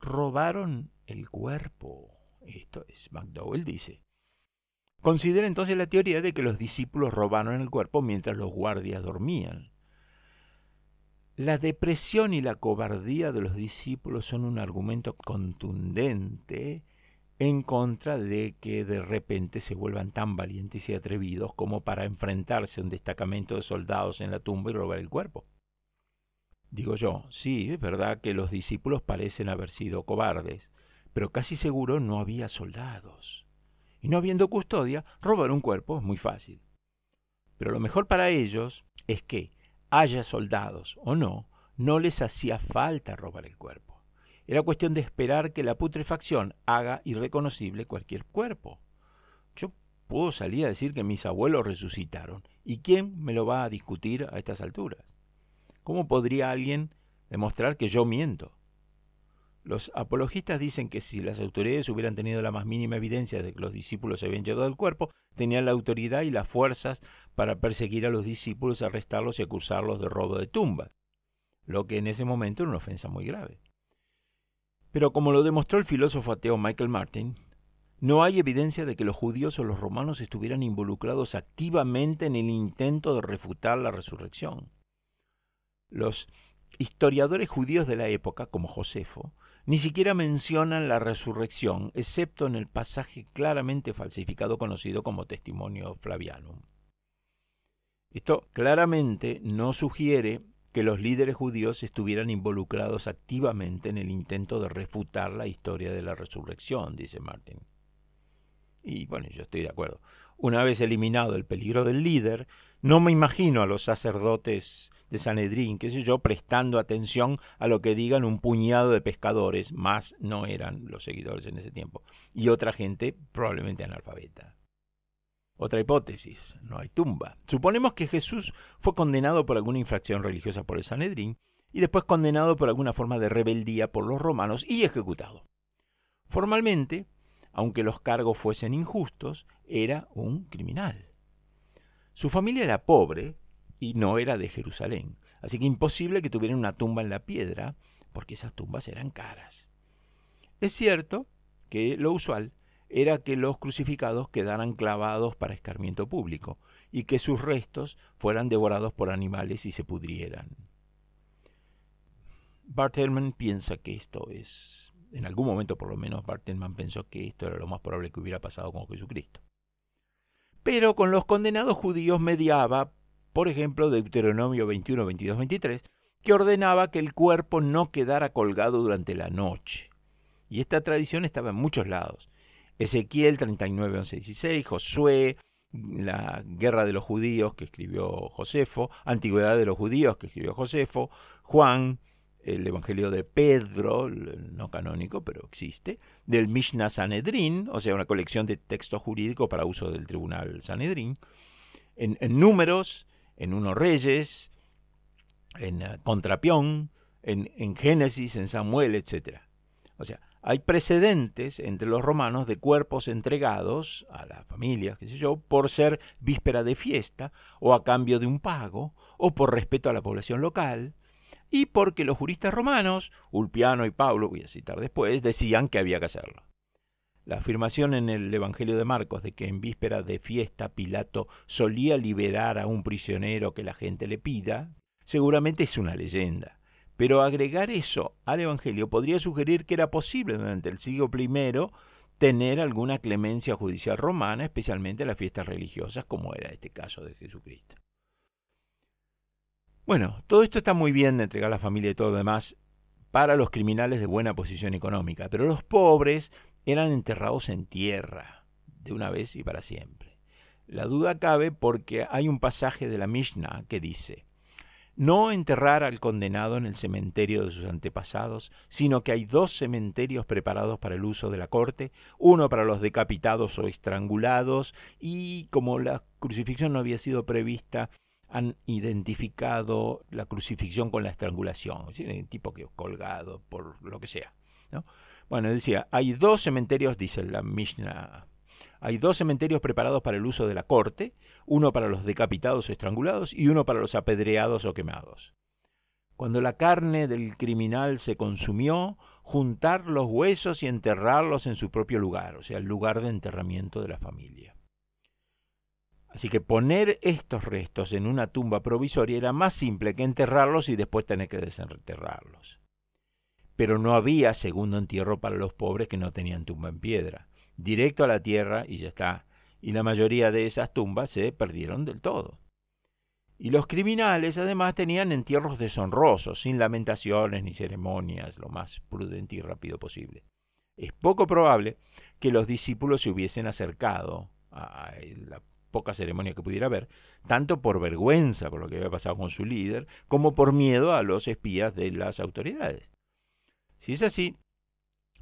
Robaron el cuerpo. Esto es, McDowell dice. Considera entonces la teoría de que los discípulos robaron el cuerpo mientras los guardias dormían. La depresión y la cobardía de los discípulos son un argumento contundente en contra de que de repente se vuelvan tan valientes y atrevidos como para enfrentarse a un destacamento de soldados en la tumba y robar el cuerpo. Digo yo, sí, es verdad que los discípulos parecen haber sido cobardes, pero casi seguro no había soldados. Y no habiendo custodia, robar un cuerpo es muy fácil. Pero lo mejor para ellos es que, haya soldados o no, no les hacía falta robar el cuerpo. Era cuestión de esperar que la putrefacción haga irreconocible cualquier cuerpo. Yo puedo salir a decir que mis abuelos resucitaron. ¿Y quién me lo va a discutir a estas alturas? ¿Cómo podría alguien demostrar que yo miento? Los apologistas dicen que si las autoridades hubieran tenido la más mínima evidencia de que los discípulos se habían llevado el cuerpo, tenían la autoridad y las fuerzas para perseguir a los discípulos, arrestarlos y acusarlos de robo de tumbas, lo que en ese momento era una ofensa muy grave. Pero como lo demostró el filósofo ateo Michael Martin, no hay evidencia de que los judíos o los romanos estuvieran involucrados activamente en el intento de refutar la resurrección. Los historiadores judíos de la época, como Josefo, ni siquiera mencionan la resurrección, excepto en el pasaje claramente falsificado conocido como Testimonio Flavianum. Esto claramente no sugiere que los líderes judíos estuvieran involucrados activamente en el intento de refutar la historia de la resurrección, dice Martin. Y bueno, yo estoy de acuerdo. Una vez eliminado el peligro del líder, no me imagino a los sacerdotes de Sanedrín, qué sé yo, prestando atención a lo que digan un puñado de pescadores, más no eran los seguidores en ese tiempo, y otra gente probablemente analfabeta. Otra hipótesis, no hay tumba. Suponemos que Jesús fue condenado por alguna infracción religiosa por el Sanedrín y después condenado por alguna forma de rebeldía por los romanos y ejecutado. Formalmente, aunque los cargos fuesen injustos, era un criminal. Su familia era pobre y no era de Jerusalén, así que imposible que tuviera una tumba en la piedra, porque esas tumbas eran caras. Es cierto que lo usual era que los crucificados quedaran clavados para escarmiento público y que sus restos fueran devorados por animales y se pudrieran. Bartelman piensa que esto es, en algún momento por lo menos Bartelman pensó que esto era lo más probable que hubiera pasado con Jesucristo. Pero con los condenados judíos mediaba, por ejemplo, Deuteronomio 21, 22, 23, que ordenaba que el cuerpo no quedara colgado durante la noche. Y esta tradición estaba en muchos lados. Ezequiel 39, 11, 16, Josué, la guerra de los judíos que escribió Josefo, Antigüedad de los judíos que escribió Josefo, Juan, el Evangelio de Pedro, no canónico, pero existe, del Mishnah Sanedrin, o sea, una colección de textos jurídicos para uso del tribunal Sanedrin, en, números, en Uno Reyes, en uh, Contrapión, en, en Génesis, en Samuel, etc. O sea, hay precedentes entre los romanos de cuerpos entregados a la familia, qué sé yo, por ser víspera de fiesta, o a cambio de un pago, o por respeto a la población local, y porque los juristas romanos, Ulpiano y Pablo, voy a citar después, decían que había que hacerlo. La afirmación en el Evangelio de Marcos de que en víspera de fiesta Pilato solía liberar a un prisionero que la gente le pida, seguramente es una leyenda Pero agregar eso al Evangelio podría sugerir que era posible durante el siglo I tener alguna clemencia judicial romana, especialmente en las fiestas religiosas, como era este caso de Jesucristo. Bueno, todo esto está muy bien de entregar a la familia y todo lo demás para los criminales de buena posición económica, pero los pobres eran enterrados en tierra, de una vez y para siempre. La duda cabe porque hay un pasaje de la Mishnah que dice, no enterrar al condenado en el cementerio de sus antepasados, sino que hay dos cementerios preparados para el uso de la corte, uno para los decapitados o estrangulados, y como la crucifixión no había sido prevista, han identificado la crucifixión con la estrangulación, es decir, tipo que colgado por lo que sea. Bueno, decía, hay dos cementerios, dice la Mishnah hay dos cementerios preparados para el uso de la corte, uno para los decapitados o estrangulados y uno para los apedreados o quemados. Cuando la carne del criminal se consumió, juntar los huesos y enterrarlos en su propio lugar, o sea, el lugar de enterramiento de la familia. Así que poner estos restos en una tumba provisoria era más simple que enterrarlos y después tener que desenterrarlos. Pero no había segundo entierro para los pobres que no tenían tumba en piedra directo a la tierra y ya está. Y la mayoría de esas tumbas se perdieron del todo. Y los criminales además tenían entierros deshonrosos, sin lamentaciones ni ceremonias, lo más prudente y rápido posible. Es poco probable que los discípulos se hubiesen acercado a la poca ceremonia que pudiera haber, tanto por vergüenza por lo que había pasado con su líder, como por miedo a los espías de las autoridades. Si es así,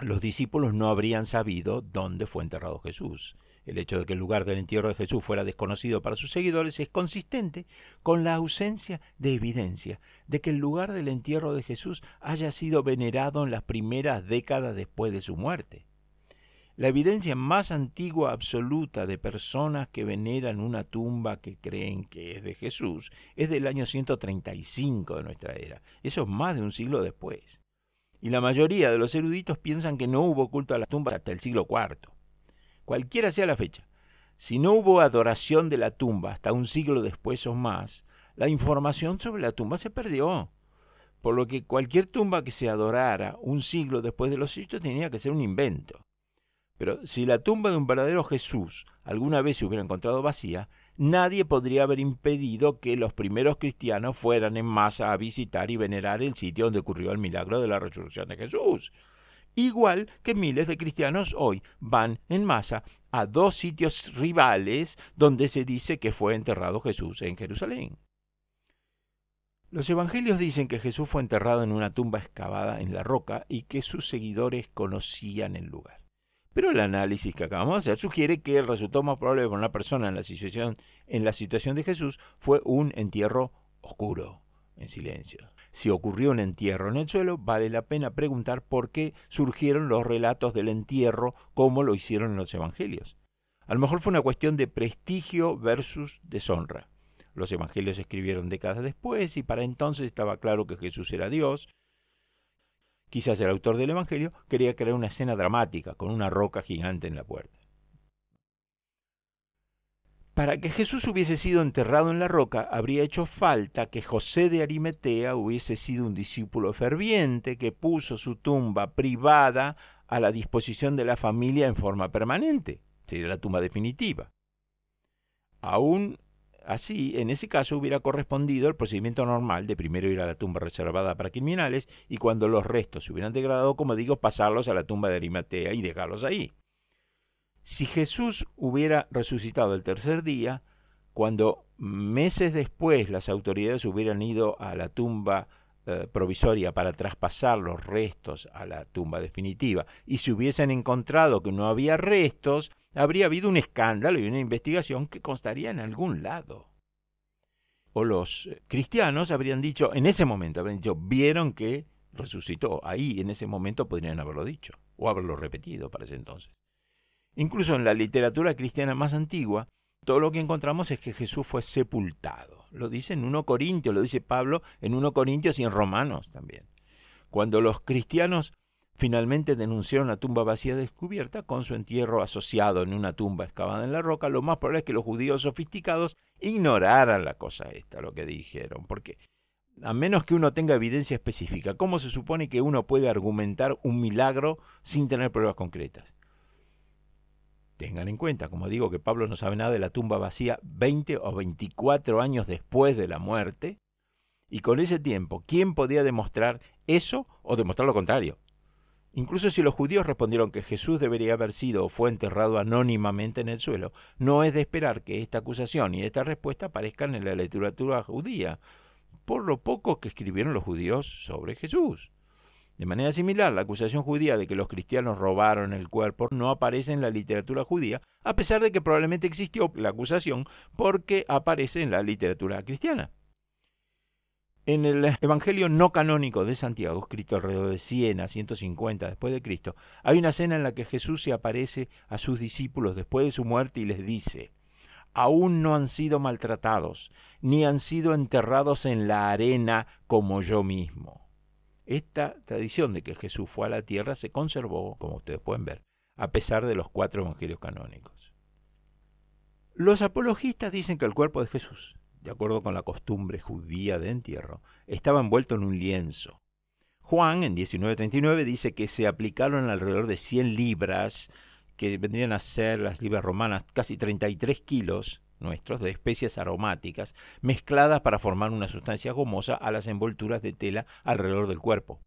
los discípulos no habrían sabido dónde fue enterrado Jesús. El hecho de que el lugar del entierro de Jesús fuera desconocido para sus seguidores es consistente con la ausencia de evidencia de que el lugar del entierro de Jesús haya sido venerado en las primeras décadas después de su muerte. La evidencia más antigua absoluta de personas que veneran una tumba que creen que es de Jesús es del año 135 de nuestra era. Eso es más de un siglo después y la mayoría de los eruditos piensan que no hubo culto a las tumbas hasta el siglo IV. Cualquiera sea la fecha, si no hubo adoración de la tumba hasta un siglo después o más, la información sobre la tumba se perdió. Por lo que cualquier tumba que se adorara un siglo después de los hechos tenía que ser un invento. Pero si la tumba de un verdadero Jesús alguna vez se hubiera encontrado vacía, nadie podría haber impedido que los primeros cristianos fueran en masa a visitar y venerar el sitio donde ocurrió el milagro de la resurrección de Jesús. Igual que miles de cristianos hoy van en masa a dos sitios rivales donde se dice que fue enterrado Jesús en Jerusalén. Los evangelios dicen que Jesús fue enterrado en una tumba excavada en la roca y que sus seguidores conocían el lugar. Pero el análisis que acabamos de hacer sugiere que el resultado más probable para una persona en la situación, en la situación de Jesús fue un entierro oscuro, en silencio. Si ocurrió un entierro en el suelo, vale la pena preguntar por qué surgieron los relatos del entierro como lo hicieron en los evangelios. A lo mejor fue una cuestión de prestigio versus deshonra. Los evangelios escribieron décadas después y para entonces estaba claro que Jesús era Dios Quizás el autor del Evangelio quería crear una escena dramática con una roca gigante en la puerta. Para que Jesús hubiese sido enterrado en la roca, habría hecho falta que José de Arimetea hubiese sido un discípulo ferviente que puso su tumba privada a la disposición de la familia en forma permanente. Sería la tumba definitiva. Aún Así, en ese caso hubiera correspondido el procedimiento normal de primero ir a la tumba reservada para criminales y cuando los restos se hubieran degradado, como digo, pasarlos a la tumba de Arimatea y dejarlos ahí. Si Jesús hubiera resucitado el tercer día, cuando meses después las autoridades hubieran ido a la tumba eh, provisoria para traspasar los restos a la tumba definitiva y se hubiesen encontrado que no había restos, habría habido un escándalo y una investigación que constaría en algún lado. O los eh, cristianos habrían dicho, en ese momento, habrían dicho, vieron que resucitó. Ahí, en ese momento, podrían haberlo dicho o haberlo repetido para ese entonces. Incluso en la literatura cristiana más antigua, todo lo que encontramos es que Jesús fue sepultado. Lo dice en 1 Corintios, lo dice Pablo en 1 Corintios y en Romanos también. Cuando los cristianos finalmente denunciaron la tumba vacía descubierta con su entierro asociado en una tumba excavada en la roca, lo más probable es que los judíos sofisticados ignoraran la cosa esta, lo que dijeron, porque a menos que uno tenga evidencia específica. ¿Cómo se supone que uno puede argumentar un milagro sin tener pruebas concretas? Tengan en cuenta, como digo, que Pablo no sabe nada de la tumba vacía 20 o 24 años después de la muerte, y con ese tiempo, ¿quién podía demostrar eso o demostrar lo contrario? Incluso si los judíos respondieron que Jesús debería haber sido o fue enterrado anónimamente en el suelo, no es de esperar que esta acusación y esta respuesta aparezcan en la literatura judía, por lo poco que escribieron los judíos sobre Jesús. De manera similar, la acusación judía de que los cristianos robaron el cuerpo no aparece en la literatura judía, a pesar de que probablemente existió la acusación porque aparece en la literatura cristiana. En el Evangelio no canónico de Santiago, escrito alrededor de 100 a 150 después de Cristo, hay una escena en la que Jesús se aparece a sus discípulos después de su muerte y les dice, aún no han sido maltratados, ni han sido enterrados en la arena como yo mismo. Esta tradición de que Jesús fue a la tierra se conservó, como ustedes pueden ver, a pesar de los cuatro evangelios canónicos. Los apologistas dicen que el cuerpo de Jesús de acuerdo con la costumbre judía de entierro, estaba envuelto en un lienzo. Juan, en 1939, dice que se aplicaron alrededor de 100 libras, que vendrían a ser las libras romanas, casi 33 kilos nuestros, de especias aromáticas, mezcladas para formar una sustancia gomosa a las envolturas de tela alrededor del cuerpo.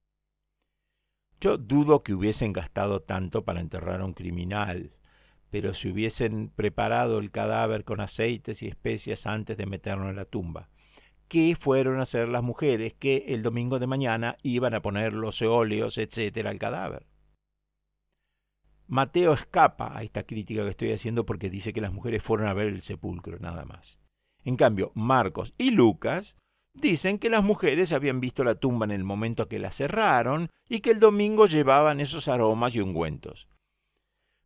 Yo dudo que hubiesen gastado tanto para enterrar a un criminal, pero si hubiesen preparado el cadáver con aceites y especias antes de meterlo en la tumba. ¿Qué fueron a hacer las mujeres que el domingo de mañana iban a poner los eóleos, etcétera, al cadáver? Mateo escapa a esta crítica que estoy haciendo porque dice que las mujeres fueron a ver el sepulcro, nada más. En cambio, Marcos y Lucas dicen que las mujeres habían visto la tumba en el momento que la cerraron y que el domingo llevaban esos aromas y ungüentos.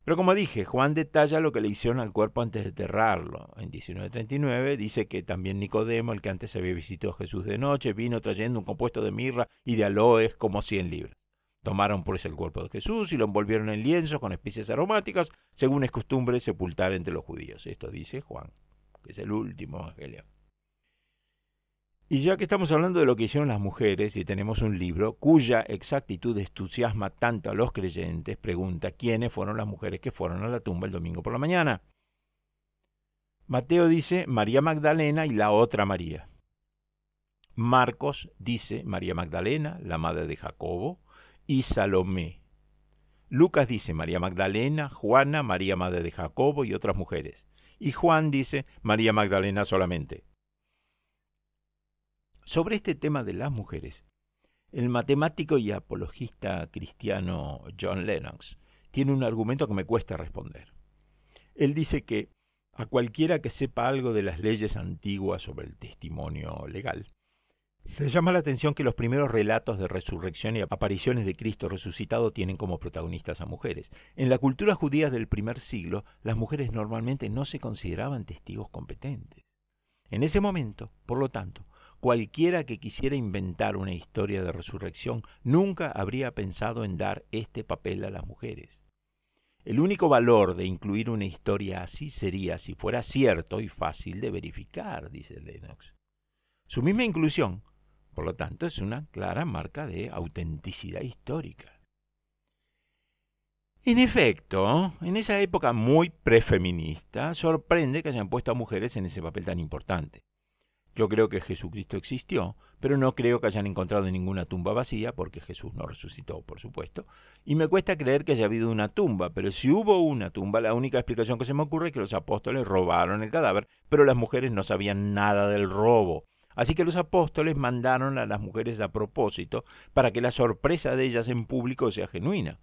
Pero como dije, Juan detalla lo que le hicieron al cuerpo antes de enterrarlo. En 1939 dice que también Nicodemo, el que antes había visitado a Jesús de noche, vino trayendo un compuesto de mirra y de aloes como 100 libras. Tomaron por eso el cuerpo de Jesús y lo envolvieron en lienzo con especies aromáticas, según es costumbre sepultar entre los judíos. Esto dice Juan, que es el último evangelio. Y ya que estamos hablando de lo que hicieron las mujeres y tenemos un libro cuya exactitud entusiasma tanto a los creyentes, pregunta quiénes fueron las mujeres que fueron a la tumba el domingo por la mañana. Mateo dice María Magdalena y la otra María. Marcos dice María Magdalena, la madre de Jacobo, y Salomé. Lucas dice María Magdalena, Juana, María madre de Jacobo y otras mujeres. Y Juan dice María Magdalena solamente. Sobre este tema de las mujeres, el matemático y apologista cristiano John Lennox tiene un argumento que me cuesta responder. Él dice que a cualquiera que sepa algo de las leyes antiguas sobre el testimonio legal, le llama la atención que los primeros relatos de resurrección y apariciones de Cristo resucitado tienen como protagonistas a mujeres. En la cultura judía del primer siglo, las mujeres normalmente no se consideraban testigos competentes. En ese momento, por lo tanto, Cualquiera que quisiera inventar una historia de resurrección nunca habría pensado en dar este papel a las mujeres. El único valor de incluir una historia así sería si fuera cierto y fácil de verificar, dice Lennox. Su misma inclusión, por lo tanto, es una clara marca de autenticidad histórica. En efecto, en esa época muy prefeminista, sorprende que hayan puesto a mujeres en ese papel tan importante. Yo creo que Jesucristo existió, pero no creo que hayan encontrado ninguna tumba vacía, porque Jesús no resucitó, por supuesto. Y me cuesta creer que haya habido una tumba, pero si hubo una tumba, la única explicación que se me ocurre es que los apóstoles robaron el cadáver, pero las mujeres no sabían nada del robo. Así que los apóstoles mandaron a las mujeres a propósito para que la sorpresa de ellas en público sea genuina.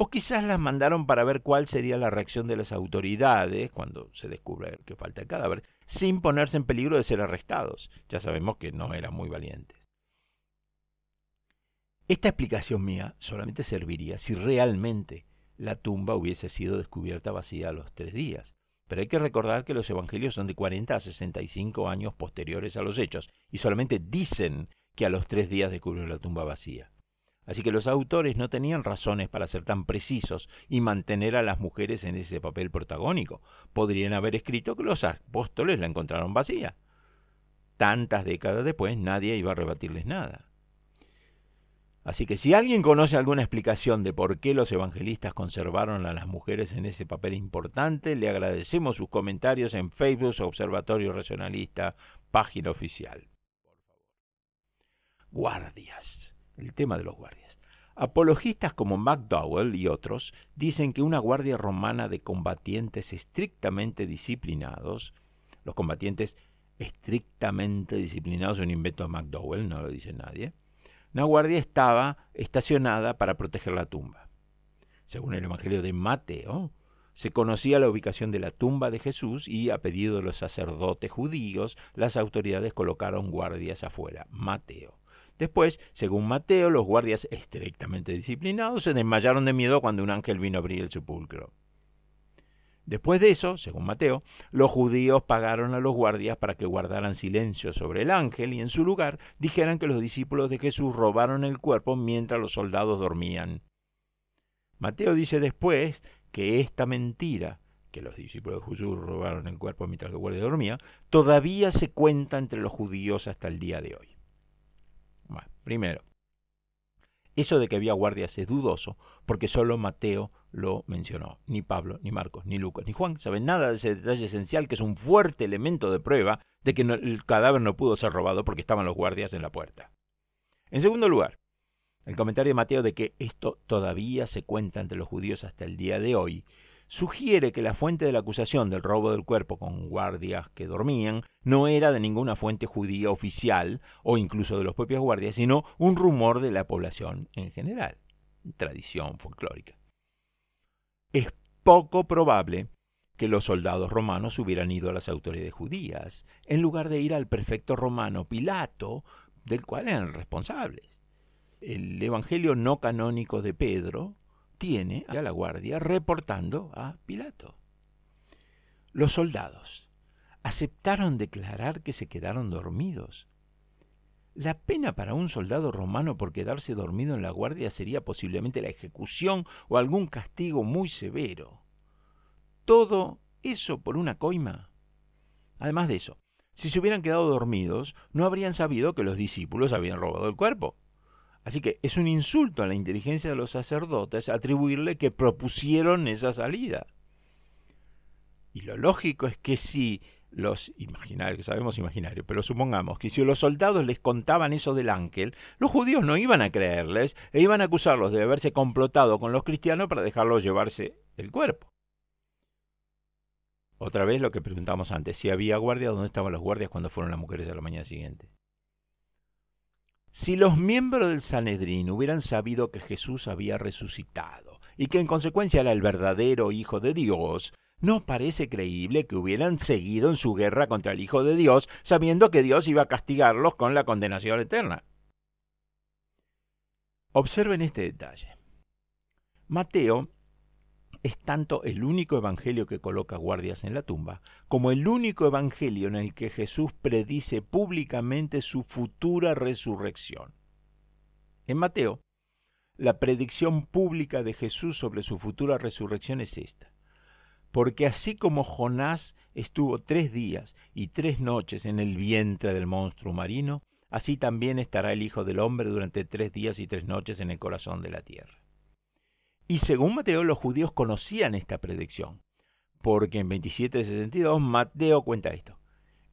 O quizás las mandaron para ver cuál sería la reacción de las autoridades cuando se descubre que falta el cadáver, sin ponerse en peligro de ser arrestados. Ya sabemos que no eran muy valientes. Esta explicación mía solamente serviría si realmente la tumba hubiese sido descubierta vacía a los tres días. Pero hay que recordar que los evangelios son de 40 a 65 años posteriores a los hechos y solamente dicen que a los tres días descubrieron la tumba vacía. Así que los autores no tenían razones para ser tan precisos y mantener a las mujeres en ese papel protagónico. Podrían haber escrito que los apóstoles la encontraron vacía. tantas décadas después nadie iba a rebatirles nada. Así que si alguien conoce alguna explicación de por qué los evangelistas conservaron a las mujeres en ese papel importante, le agradecemos sus comentarios en Facebook Observatorio Racionalista, página oficial. Guardias. El tema de los guardias. Apologistas como McDowell y otros dicen que una guardia romana de combatientes estrictamente disciplinados, los combatientes estrictamente disciplinados, un invento de McDowell, no lo dice nadie, una guardia estaba estacionada para proteger la tumba. Según el Evangelio de Mateo, se conocía la ubicación de la tumba de Jesús y a pedido de los sacerdotes judíos, las autoridades colocaron guardias afuera. Mateo. Después, según Mateo, los guardias estrictamente disciplinados se desmayaron de miedo cuando un ángel vino a abrir el sepulcro. Después de eso, según Mateo, los judíos pagaron a los guardias para que guardaran silencio sobre el ángel y en su lugar dijeran que los discípulos de Jesús robaron el cuerpo mientras los soldados dormían. Mateo dice después que esta mentira, que los discípulos de Jesús robaron el cuerpo mientras los guardias dormían, todavía se cuenta entre los judíos hasta el día de hoy. Primero, eso de que había guardias es dudoso, porque solo Mateo lo mencionó. Ni Pablo, ni Marcos, ni Lucas, ni Juan saben nada de ese detalle esencial que es un fuerte elemento de prueba de que el cadáver no pudo ser robado porque estaban los guardias en la puerta. En segundo lugar, el comentario de Mateo de que esto todavía se cuenta entre los judíos hasta el día de hoy sugiere que la fuente de la acusación del robo del cuerpo con guardias que dormían no era de ninguna fuente judía oficial o incluso de los propios guardias, sino un rumor de la población en general, tradición folclórica. Es poco probable que los soldados romanos hubieran ido a las autoridades judías, en lugar de ir al prefecto romano Pilato, del cual eran responsables. El Evangelio no canónico de Pedro tiene a la guardia reportando a Pilato. Los soldados aceptaron declarar que se quedaron dormidos. La pena para un soldado romano por quedarse dormido en la guardia sería posiblemente la ejecución o algún castigo muy severo. Todo eso por una coima. Además de eso, si se hubieran quedado dormidos, no habrían sabido que los discípulos habían robado el cuerpo. Así que es un insulto a la inteligencia de los sacerdotes atribuirle que propusieron esa salida. Y lo lógico es que si los imaginarios, sabemos imaginarios, pero supongamos que si los soldados les contaban eso del ángel, los judíos no iban a creerles e iban a acusarlos de haberse complotado con los cristianos para dejarlos llevarse el cuerpo. Otra vez lo que preguntamos antes, si había guardias, ¿dónde estaban los guardias cuando fueron las mujeres a la mañana siguiente? Si los miembros del Sanedrín hubieran sabido que Jesús había resucitado y que en consecuencia era el verdadero Hijo de Dios, no parece creíble que hubieran seguido en su guerra contra el Hijo de Dios sabiendo que Dios iba a castigarlos con la condenación eterna. Observen este detalle. Mateo es tanto el único evangelio que coloca guardias en la tumba, como el único evangelio en el que Jesús predice públicamente su futura resurrección. En Mateo, la predicción pública de Jesús sobre su futura resurrección es esta. Porque así como Jonás estuvo tres días y tres noches en el vientre del monstruo marino, así también estará el Hijo del Hombre durante tres días y tres noches en el corazón de la tierra. Y según Mateo, los judíos conocían esta predicción, porque en 27.62 Mateo cuenta esto.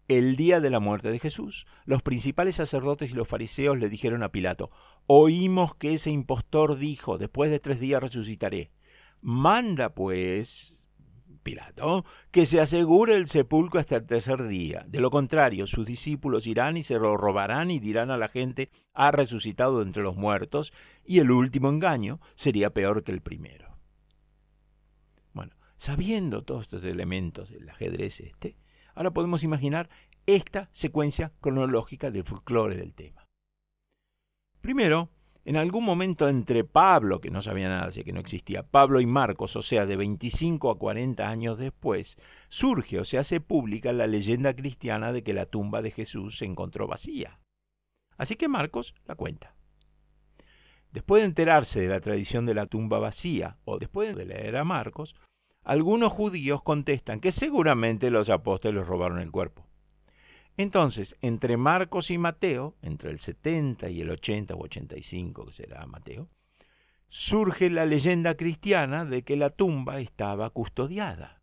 El día de la muerte de Jesús, los principales sacerdotes y los fariseos le dijeron a Pilato, oímos que ese impostor dijo, después de tres días resucitaré. Manda pues, Pilato, que se asegure el sepulcro hasta el tercer día. De lo contrario, sus discípulos irán y se lo robarán y dirán a la gente, ha resucitado entre los muertos, y el último engaño sería peor que el primero. Bueno, sabiendo todos estos elementos del ajedrez este, ahora podemos imaginar esta secuencia cronológica del folclore del tema. Primero, en algún momento entre Pablo, que no sabía nada, así que no existía, Pablo y Marcos, o sea, de 25 a 40 años después, surge o se hace pública la leyenda cristiana de que la tumba de Jesús se encontró vacía. Así que Marcos la cuenta. Después de enterarse de la tradición de la tumba vacía, o después de leer a Marcos, algunos judíos contestan que seguramente los apóstoles robaron el cuerpo. Entonces, entre Marcos y Mateo, entre el 70 y el 80 o 85, que será Mateo, surge la leyenda cristiana de que la tumba estaba custodiada.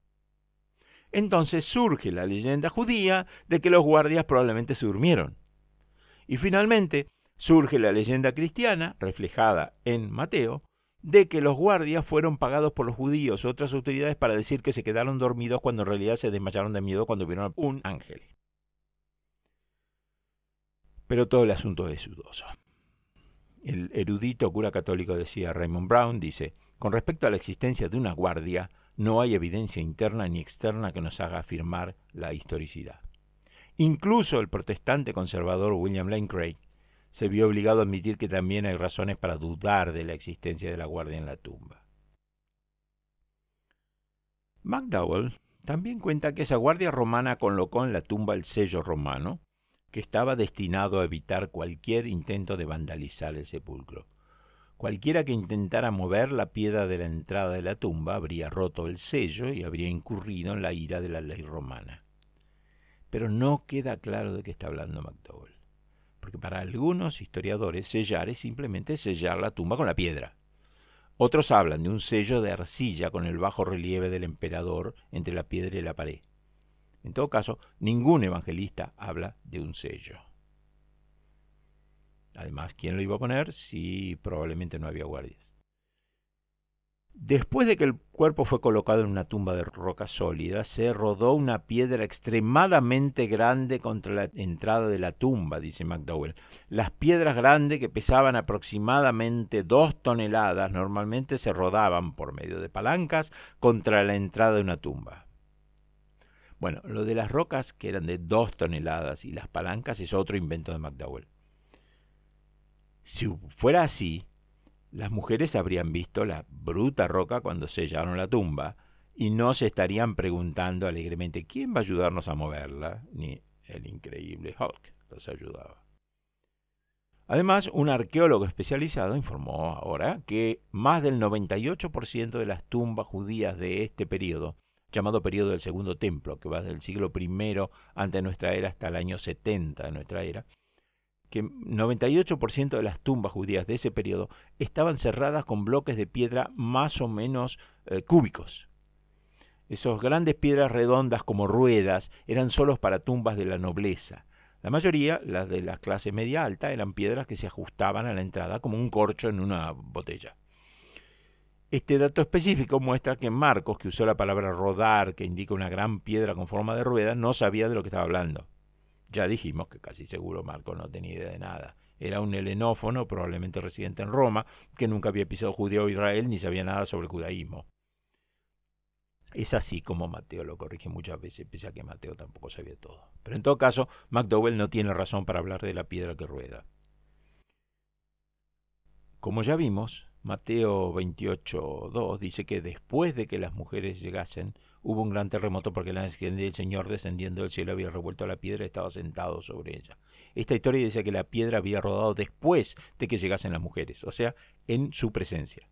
Entonces surge la leyenda judía de que los guardias probablemente se durmieron. Y finalmente surge la leyenda cristiana, reflejada en Mateo, de que los guardias fueron pagados por los judíos u otras autoridades para decir que se quedaron dormidos cuando en realidad se desmayaron de miedo cuando vieron un ángel. Pero todo el asunto es dudoso. El erudito cura católico decía Raymond Brown, dice, con respecto a la existencia de una guardia, no hay evidencia interna ni externa que nos haga afirmar la historicidad. Incluso el protestante conservador William Lane Craig se vio obligado a admitir que también hay razones para dudar de la existencia de la guardia en la tumba. McDowell también cuenta que esa guardia romana colocó en la tumba el sello romano, que estaba destinado a evitar cualquier intento de vandalizar el sepulcro. Cualquiera que intentara mover la piedra de la entrada de la tumba habría roto el sello y habría incurrido en la ira de la ley romana. Pero no queda claro de qué está hablando McDowell porque para algunos historiadores sellar es simplemente sellar la tumba con la piedra. Otros hablan de un sello de arcilla con el bajo relieve del emperador entre la piedra y la pared. En todo caso, ningún evangelista habla de un sello. Además, ¿quién lo iba a poner si probablemente no había guardias? Después de que el cuerpo fue colocado en una tumba de roca sólida, se rodó una piedra extremadamente grande contra la entrada de la tumba, dice McDowell. Las piedras grandes, que pesaban aproximadamente dos toneladas, normalmente se rodaban por medio de palancas contra la entrada de una tumba. Bueno, lo de las rocas, que eran de dos toneladas, y las palancas es otro invento de McDowell. Si fuera así, las mujeres habrían visto la bruta roca cuando sellaron la tumba y no se estarían preguntando alegremente quién va a ayudarnos a moverla, ni el increíble Hulk los ayudaba. Además, un arqueólogo especializado informó ahora que más del 98% de las tumbas judías de este periodo, llamado periodo del Segundo Templo, que va desde el siglo I ante nuestra era hasta el año 70 de nuestra era, que 98% de las tumbas judías de ese periodo estaban cerradas con bloques de piedra más o menos eh, cúbicos. Esas grandes piedras redondas como ruedas eran solos para tumbas de la nobleza. La mayoría, las de la clase media alta, eran piedras que se ajustaban a la entrada como un corcho en una botella. Este dato específico muestra que Marcos, que usó la palabra rodar, que indica una gran piedra con forma de rueda, no sabía de lo que estaba hablando. Ya dijimos que casi seguro Marco no tenía idea de nada. Era un helenófono, probablemente residente en Roma, que nunca había pisado judío o Israel ni sabía nada sobre el judaísmo. Es así como Mateo lo corrige muchas veces, pese a que Mateo tampoco sabía todo. Pero en todo caso, McDowell no tiene razón para hablar de la piedra que rueda. Como ya vimos, Mateo 28.2 dice que después de que las mujeres llegasen, hubo un gran terremoto porque el del Señor descendiendo del cielo había revuelto la piedra y estaba sentado sobre ella. Esta historia dice que la piedra había rodado después de que llegasen las mujeres, o sea, en su presencia.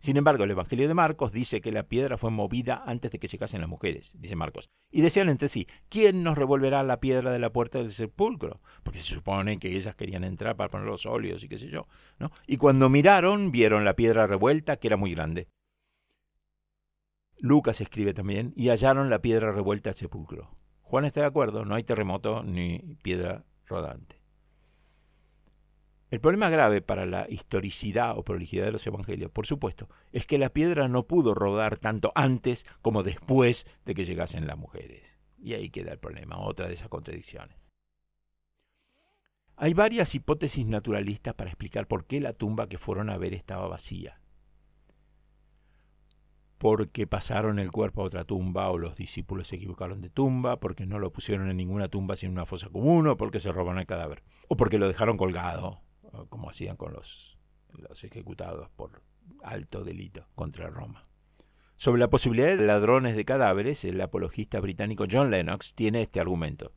Sin embargo, el Evangelio de Marcos dice que la piedra fue movida antes de que llegasen las mujeres, dice Marcos. Y decían entre sí, ¿quién nos revolverá la piedra de la puerta del sepulcro? Porque se supone que ellas querían entrar para poner los óleos y qué sé yo. ¿no? Y cuando miraron, vieron la piedra revuelta, que era muy grande. Lucas escribe también, y hallaron la piedra revuelta al sepulcro. Juan está de acuerdo, no hay terremoto ni piedra rodante. El problema grave para la historicidad o prolijidad de los evangelios, por supuesto, es que la piedra no pudo rodar tanto antes como después de que llegasen las mujeres. Y ahí queda el problema, otra de esas contradicciones. Hay varias hipótesis naturalistas para explicar por qué la tumba que fueron a ver estaba vacía. Porque pasaron el cuerpo a otra tumba o los discípulos se equivocaron de tumba, porque no lo pusieron en ninguna tumba sino en una fosa común o porque se robaron el cadáver, o porque lo dejaron colgado como hacían con los, los ejecutados por alto delito contra Roma. Sobre la posibilidad de ladrones de cadáveres, el apologista británico John Lennox tiene este argumento.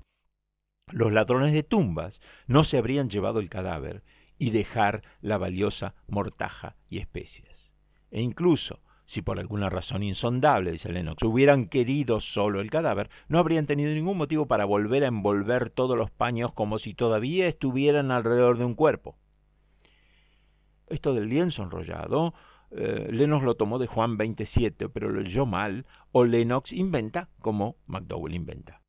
Los ladrones de tumbas no se habrían llevado el cadáver y dejar la valiosa mortaja y especias. E incluso Si por alguna razón insondable, dice Lennox, hubieran querido solo el cadáver, no habrían tenido ningún motivo para volver a envolver todos los paños como si todavía estuvieran alrededor de un cuerpo. Esto del lienzo enrollado, eh, Lennox lo tomó de Juan 27, pero lo leyó mal, o Lennox inventa como McDowell inventa.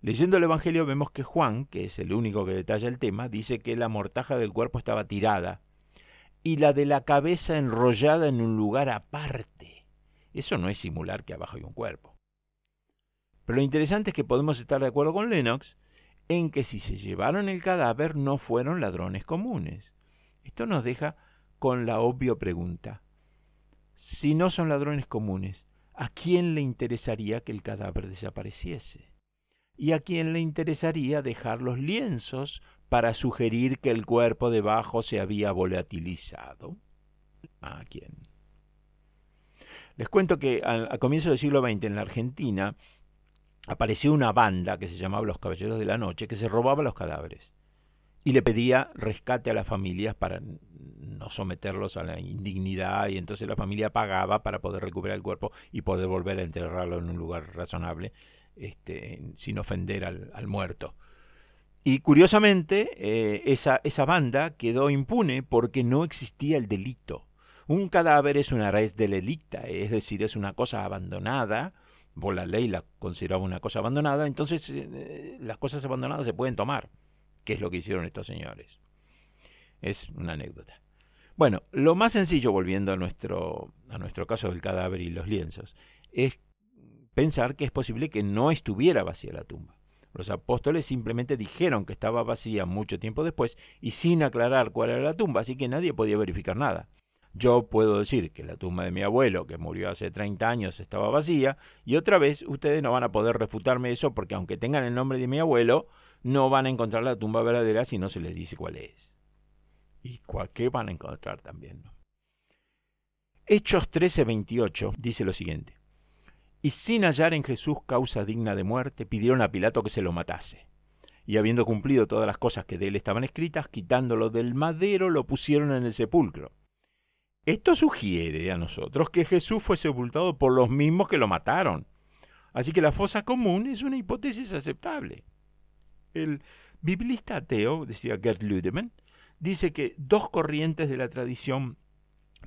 Leyendo el Evangelio vemos que Juan, que es el único que detalla el tema, dice que la mortaja del cuerpo estaba tirada y la de la cabeza enrollada en un lugar aparte. Eso no es simular que abajo hay un cuerpo. Pero lo interesante es que podemos estar de acuerdo con Lennox en que si se llevaron el cadáver no fueron ladrones comunes. Esto nos deja con la obvia pregunta. Si no son ladrones comunes, ¿a quién le interesaría que el cadáver desapareciese? ¿Y a quién le interesaría dejar los lienzos para sugerir que el cuerpo debajo se había volatilizado? ¿A quién? Les cuento que a, comienzos del siglo XX en la Argentina apareció una banda que se llamaba Los Caballeros de la Noche que se robaba los cadáveres y le pedía rescate a las familias para no someterlos a la indignidad y entonces la familia pagaba para poder recuperar el cuerpo y poder volver a enterrarlo en un lugar razonable este, sin ofender al, muerto. Y curiosamente, eh, esa, esa banda quedó impune porque no existía el delito. Un cadáver es una res delicta, es decir, es una cosa abandonada, por la ley la consideraba una cosa abandonada, entonces eh, las cosas abandonadas se pueden tomar, que es lo que hicieron estos señores. Es una anécdota. Bueno, lo más sencillo, volviendo a nuestro, a nuestro caso del cadáver y los lienzos, es pensar que es posible que no estuviera vacía la tumba. Los apóstoles simplemente dijeron que estaba vacía mucho tiempo después y sin aclarar cuál era la tumba, así que nadie podía verificar nada. Yo puedo decir que la tumba de mi abuelo, que murió hace 30 años, estaba vacía, y otra vez ustedes no van a poder refutarme eso porque aunque tengan el nombre de mi abuelo, no van a encontrar la tumba verdadera si no se les dice cuál es. ¿Y cuál, qué van a encontrar también? Hechos 13:28 dice lo siguiente y sin hallar en Jesús causa digna de muerte, pidieron a Pilato que se lo matase. Y habiendo cumplido todas las cosas que de él estaban escritas, quitándolo del madero, lo pusieron en el sepulcro. Esto sugiere a nosotros que Jesús fue sepultado por los mismos que lo mataron. Así que la fosa común es una hipótesis aceptable. El biblista ateo, decía Gerd Lüdemann, dice que dos corrientes de la tradición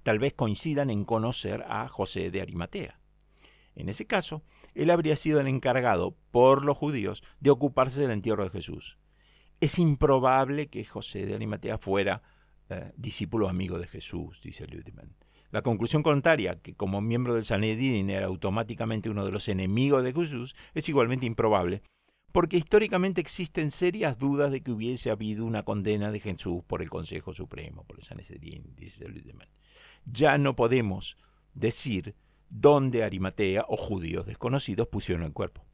tal vez coincidan en conocer a José de Arimatea. En ese caso, él habría sido el encargado por los judíos de ocuparse del entierro de Jesús. Es improbable que José de Arimatea fuera eh, discípulo amigo de Jesús, dice Ludemann. La conclusión contraria, que como miembro del Sanedrín era automáticamente uno de los enemigos de Jesús, es igualmente improbable, porque históricamente existen serias dudas de que hubiese habido una condena de Jesús por el Consejo Supremo, por el Sanedrín, dice Ludemann. Ya no podemos decir donde Arimatea o judíos desconocidos pusieron el cuerpo.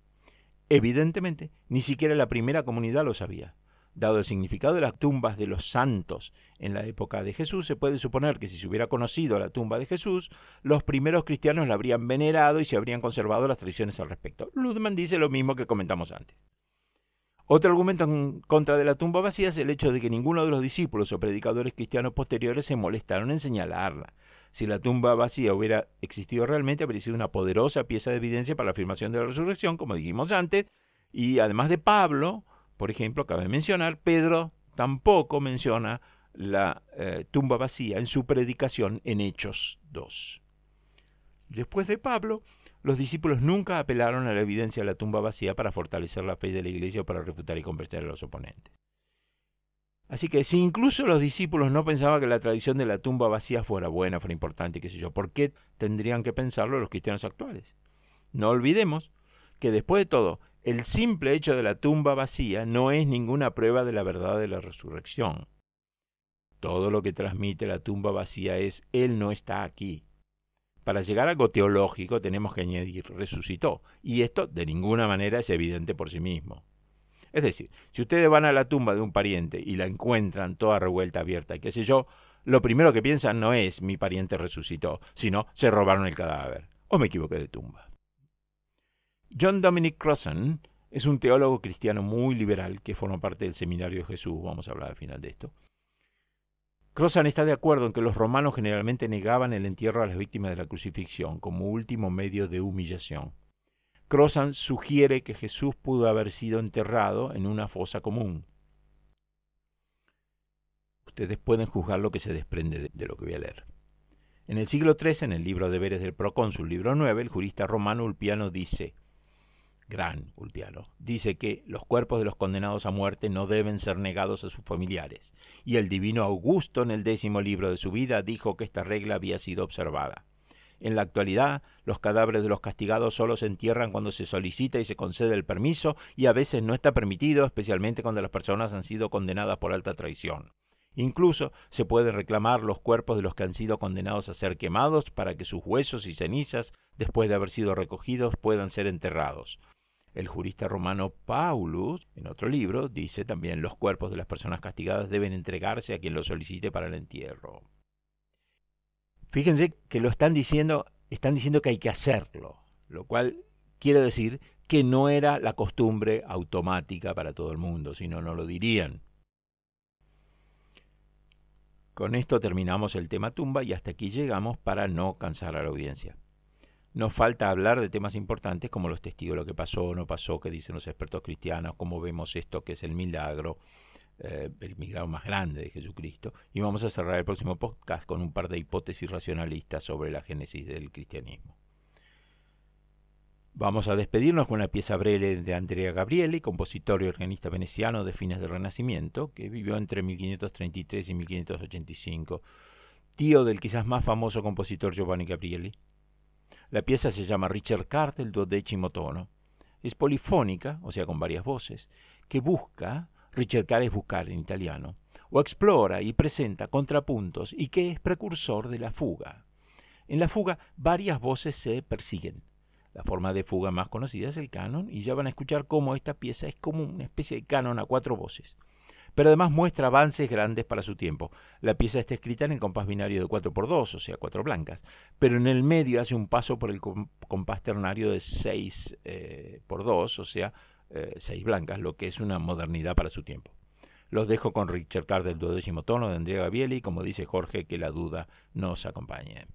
Evidentemente, ni siquiera la primera comunidad lo sabía. Dado el significado de las tumbas de los santos en la época de Jesús, se puede suponer que si se hubiera conocido la tumba de Jesús, los primeros cristianos la habrían venerado y se habrían conservado las tradiciones al respecto. Ludman dice lo mismo que comentamos antes. Otro argumento en contra de la tumba vacía es el hecho de que ninguno de los discípulos o predicadores cristianos posteriores se molestaron en señalarla. Si la tumba vacía hubiera existido realmente, habría sido una poderosa pieza de evidencia para la afirmación de la resurrección, como dijimos antes, y además de Pablo, por ejemplo, cabe mencionar, Pedro tampoco menciona la eh, tumba vacía en su predicación en Hechos 2. Después de Pablo, los discípulos nunca apelaron a la evidencia de la tumba vacía para fortalecer la fe de la iglesia o para refutar y convencer a los oponentes. Así que si incluso los discípulos no pensaban que la tradición de la tumba vacía fuera buena, fuera importante, qué sé yo, ¿por qué tendrían que pensarlo los cristianos actuales? No olvidemos que después de todo, el simple hecho de la tumba vacía no es ninguna prueba de la verdad de la resurrección. Todo lo que transmite la tumba vacía es Él no está aquí. Para llegar a algo teológico tenemos que añadir resucitó, y esto de ninguna manera es evidente por sí mismo. Es decir, si ustedes van a la tumba de un pariente y la encuentran toda revuelta, abierta, qué sé yo, lo primero que piensan no es mi pariente resucitó, sino se robaron el cadáver. O me equivoqué de tumba. John Dominic Crossan es un teólogo cristiano muy liberal que forma parte del Seminario de Jesús, vamos a hablar al final de esto. Crossan está de acuerdo en que los romanos generalmente negaban el entierro a las víctimas de la crucifixión como último medio de humillación. Crossan sugiere que Jesús pudo haber sido enterrado en una fosa común. Ustedes pueden juzgar lo que se desprende de, lo que voy a leer. En el siglo III, en el libro Deberes del Procónsul, libro 9, el jurista romano Ulpiano dice, gran Ulpiano, dice que los cuerpos de los condenados a muerte no deben ser negados a sus familiares, y el divino Augusto en el décimo libro de su vida dijo que esta regla había sido observada. En la actualidad, los cadáveres de los castigados solo se entierran cuando se solicita y se concede el permiso, y a veces no está permitido, especialmente cuando las personas han sido condenadas por alta traición. Incluso se pueden reclamar los cuerpos de los que han sido condenados a ser quemados para que sus huesos y cenizas, después de haber sido recogidos, puedan ser enterrados. El jurista romano Paulus, en otro libro, dice también los cuerpos de las personas castigadas deben entregarse a quien los solicite para el entierro. Fíjense que lo están diciendo, están diciendo que hay que hacerlo, lo cual quiere decir que no era la costumbre automática para todo el mundo, sino no lo dirían. Con esto terminamos el tema tumba y hasta aquí llegamos para no cansar a la audiencia. Nos falta hablar de temas importantes como los testigos, lo que pasó no pasó, qué dicen los expertos cristianos, cómo vemos esto que es el milagro, eh, el milagro más grande de Jesucristo. Y vamos a cerrar el próximo podcast con un par de hipótesis racionalistas sobre la génesis del cristianismo. Vamos a despedirnos con una pieza breve de Andrea Gabrieli, compositor y organista veneciano de fines del Renacimiento, que vivió entre 1533 y 1585, tío del quizás más famoso compositor Giovanni Gabrieli. La pieza se llama Richard Cart, el duodécimo tono. Es polifónica, o sea, con varias voces, que busca, Richard Cart es buscar en italiano, o explora y presenta contrapuntos y que es precursor de la fuga. En la fuga varias voces se persiguen la forma de fuga más conocida es el canon y ya van a escuchar cómo esta pieza es como una especie de canon a cuatro voces. Pero además muestra avances grandes para su tiempo. La pieza está escrita en el compás binario de 4x2, o sea, cuatro blancas, pero en el medio hace un paso por el compás ternario de 6 eh, por 2, o sea, eh, seis blancas, lo que es una modernidad para su tiempo. Los dejo con Richard Carr del duodécimo tono de Andrea Gavieli, como dice Jorge, que la duda nos acompañe.